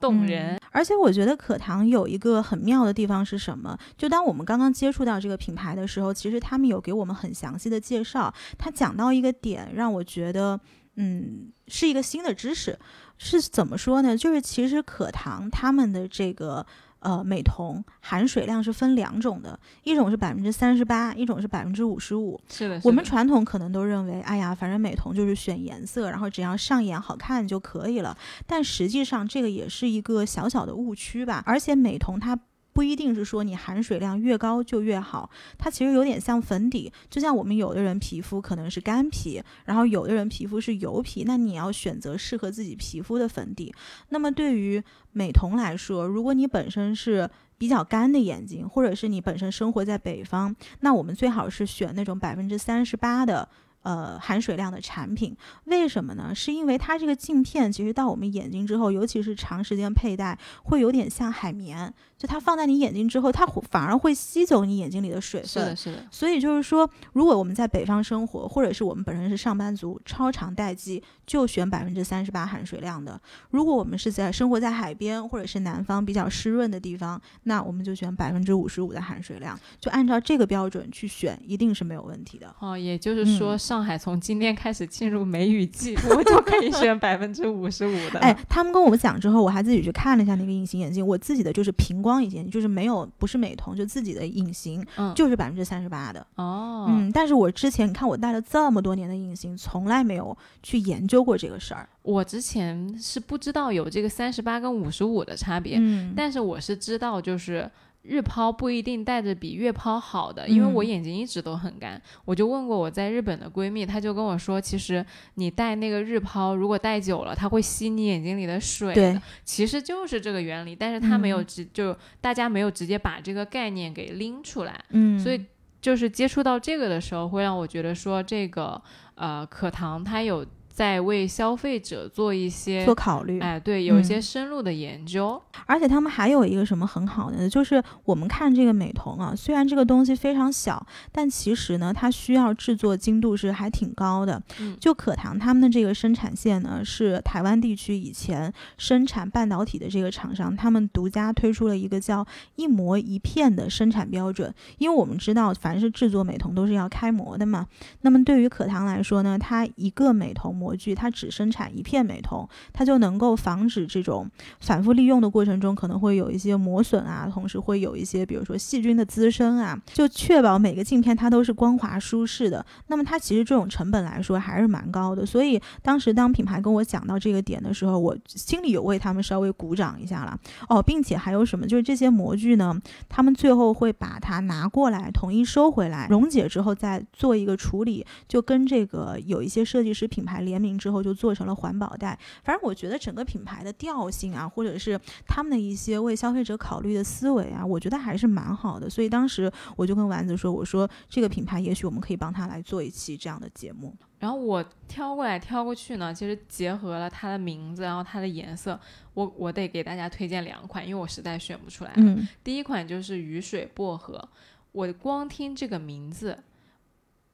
动人。嗯而且我觉得可糖有一个很妙的地方是什么？就当我们刚刚接触到这个品牌的时候，其实他们有给我们很详细的介绍。他讲到一个点，让我觉得，嗯，是一个新的知识。是怎么说呢？就是其实可糖他们的这个呃美瞳含水量是分两种的，一种是百分之三十八，一种是百分之五十五。是的，我们传统可能都认为，哎呀，反正美瞳就是选颜色，然后只要上眼好看就可以了。但实际上，这个也是一个小小的误区吧。而且美瞳它不一定是说你含水量越高就越好，它其实有点像粉底，就像我们有的人皮肤可能是干皮，然后有的人皮肤是油皮，那你要选择适合自己皮肤的粉底。那么对于美瞳来说，如果你本身是比较干的眼睛，或者是你本身生活在北方，那我们最好是选那种百分之三十八的。呃，含水量的产品，为什么呢？是因为它这个镜片其实到我们眼睛之后，尤其是长时间佩戴，会有点像海绵，就它放在你眼睛之后，它反而会吸走你眼睛里的水分。是的，是的，所以就是说，如果我们在北方生活，或者是我们本身是上班族，超长待机就选百分之三十八含水量的；如果我们是在生活在海边或者是南方比较湿润的地方，那我们就选百分之五十五的含水量，就按照这个标准去选，一定是没有问题的。哦，也就是说，嗯上海从今天开始进入梅雨季，我就可以选百分之五十五的。哎，他们跟我讲之后，我还自己去看了一下那个隐形眼镜，我自己的就是平光隐形就是没有不是美瞳，就自己的隐形，嗯，就是百分之三十八的。哦，嗯，但是我之前你看我戴了这么多年的隐形，从来没有去研究过这个事儿。我之前是不知道有这个三十八跟五十五的差别，嗯，但是我是知道，就是日抛不一定戴着比月抛好的，因为我嗯眼睛一直都很干。我就问过我在日本的闺蜜，她就跟我说，其实你戴那个日抛，如果戴久了，它会吸你眼睛里的水对的，其实就是这个原理。但是她没有嗯直，就大家没有直接把这个概念给拎出来，嗯，所以就是接触到这个的时候，会让我觉得说，这个呃可糖它有在为消费者做一些做考虑。哎，对，有一些嗯深入的研究。而且他们还有一个什么很好的呢？就是我们看这个美瞳啊，虽然这个东西非常小，但其实呢，它需要制作精度是还挺高的。嗯就可糖他们的这个生产线呢，是台湾地区以前生产半导体的这个厂商，他们独家推出了一个叫一模一片的生产标准。因为我们知道，凡是制作美瞳都是要开模的嘛。那么对于可糖来说呢，它一个美瞳模具，它只生产一片美瞳，它就能够防止这种反复利用的过程中可能会有一些磨损啊，同时会有一些比如说细菌的滋生啊，就确保每个镜片它都是光滑舒适的。那么它其实这种成本来说还是蛮高的，所以当时当品牌跟我讲到这个点的时候，我心里有为他们稍微鼓掌一下了哦，并且还有什么，就是这些模具呢，他们最后会把它拿过来统一收回来，溶解之后再做一个处理，就跟这个有一些设计师品牌联名之后就做成了环保袋。反正我觉得整个品牌的调性啊，或者是他们的一些为消费者考虑的思维啊，我觉得还是蛮好的。所以当时我就跟丸子说，我说这个品牌也许我们可以帮他来做一期这样的节目。然后我挑过来挑过去呢，其实结合了它的名字，然后它的颜色，我我得给大家推荐两款，因为我实在选不出来。嗯第一款就是雨水薄荷，我光听这个名字，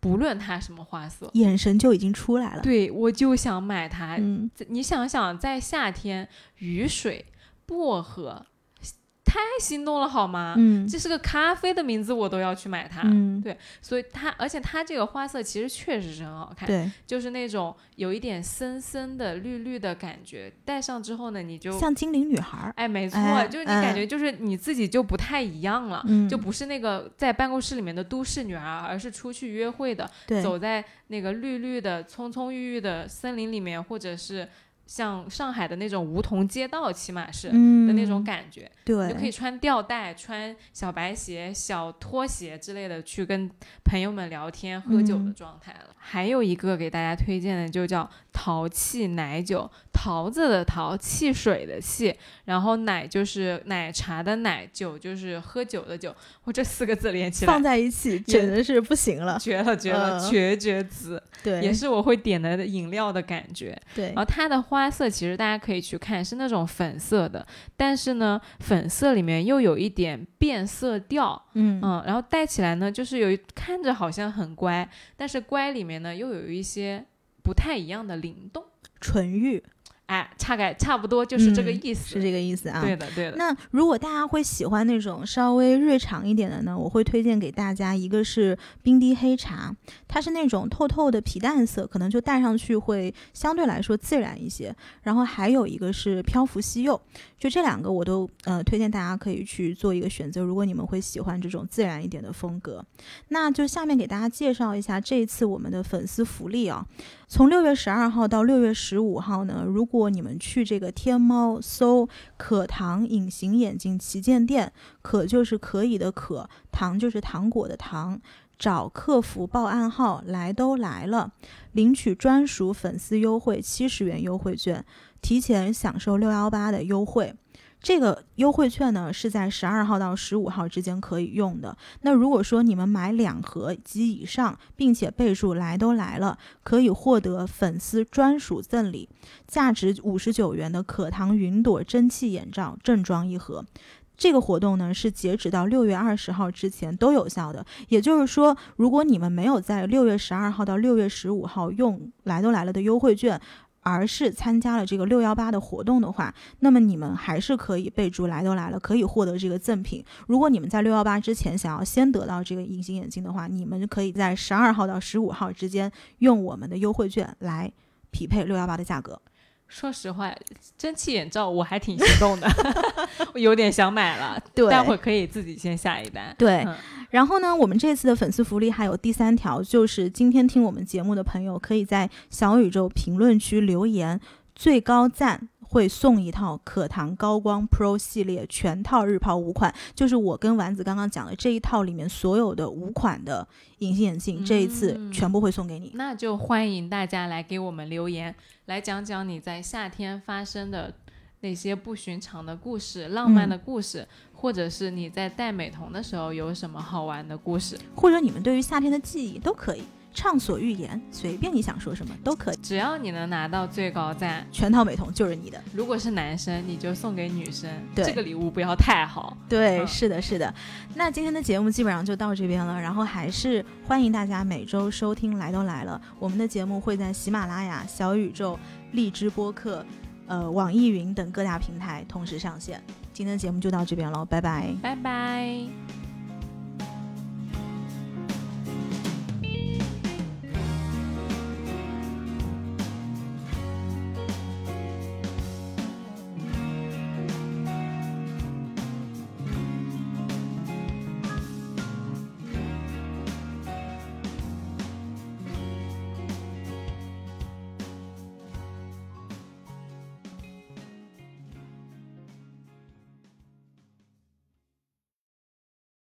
不论它什么花色，眼神就已经出来了。对我就想买它。嗯，你想想，在夏天，雨水、薄荷。太心动了，好吗？嗯，这是个咖啡的名字，我都要去买它。嗯，对，所以它，而且它这个花色其实确实是很好看，对，就是那种有一点深深的绿绿的感觉，戴上之后呢，你就像精灵女孩。哎，没错，哎就是你感觉就是你自己就不太一样了，嗯，就不是那个在办公室里面的都市女孩，而是出去约会的，对，走在那个绿绿的、葱葱郁郁的森林里面，或者是像上海的那种梧桐街道，起码是。嗯的那种感觉，对，你就可以穿吊带、穿小白鞋、小拖鞋之类的去跟朋友们聊天、喝酒的嗯状态了。还有一个给大家推荐的，就叫淘气奶酒，桃子的桃，汽水的汽，然后奶就是奶茶的奶，酒就是喝酒的酒，我这四个字连起来放在一起，真的是不行了。绝了绝了，嗯绝绝子，对，也是我会点的饮料的感觉。对然，后它的花色其实大家可以去看，是那种粉色的，但是呢，粉色里面又有一点变色调，嗯嗯，然后戴起来呢，就是有一看着好像很乖，但是乖里面呢又有一些不太一样的灵动，纯欲哎，差概差不多就是这个嗯意思，是这个意思啊。对的对的，那如果大家会喜欢那种稍微日常一点的呢，我会推荐给大家一个是冰滴黑茶，它是那种透透的皮淡色，可能就戴上去会相对来说自然一些。然后还有一个是漂浮西柚，就这两个我都呃推荐大家可以去做一个选择。如果你们会喜欢这种自然一点的风格，那就下面给大家介绍一下这一次我们的粉丝福利啊。从六月十二号到六月十五号呢，如果你们去这个天猫搜可糖隐形眼镜旗舰店，可就是可以的可，糖就是糖果的糖。找客服报暗号，来都来了，领取专属粉丝优惠七十元优惠券，提前享受六幺八的优惠。这个优惠券呢是在十二号到十五号之间可以用的。那如果说你们买两盒及以上，并且备注“来都来了”，可以获得粉丝专属赠礼，价值五十九元的可糖云朵蒸汽眼罩正装一盒。这个活动呢是截止到六月二十号之前都有效的，也就是说，如果你们没有在六月十二号到六月十五号用“来都来了”的优惠券，而是参加了这个六幺八的活动的话，那么你们还是可以备注“来都来了”，可以获得这个赠品。如果你们在六幺八之前想要先得到这个隐形眼镜的话，你们可以在十二号到十五号之间用我们的优惠券来匹配六幺八的价格。说实话，蒸汽眼罩我还挺心动的，我有点想买了，对待会儿可以自己先下一单。对嗯然后呢，我们这次的粉丝福利还有第三条，就是今天听我们节目的朋友可以在小宇宙评论区留言，最高赞会送一套可糖高光 Pro 系列全套日抛五款，就是我跟丸子刚刚讲的这一套里面所有的五款的隐形眼镜，这一次嗯全部会送给你。那就欢迎大家来给我们留言，来讲讲你在夏天发生的那些不寻常的故事、浪漫的故事，或者是你在戴美瞳的时候有什么好玩的故事。或者你们对于夏天的记忆都可以畅所欲言，随便你想说什么都可以。只要你能拿到最高赞，全套美瞳就是你的。如果是男生，你就送给女生。对这个礼物不要太好。对，嗯是的，是的。那今天的节目基本上就到这边了，然后还是欢迎大家每周收听《来都来了》，我们的节目会在喜马拉雅、小宇宙、荔枝播客、呃网易云等各大平台同时上线。今天的节目就到这边喽，拜拜。拜拜。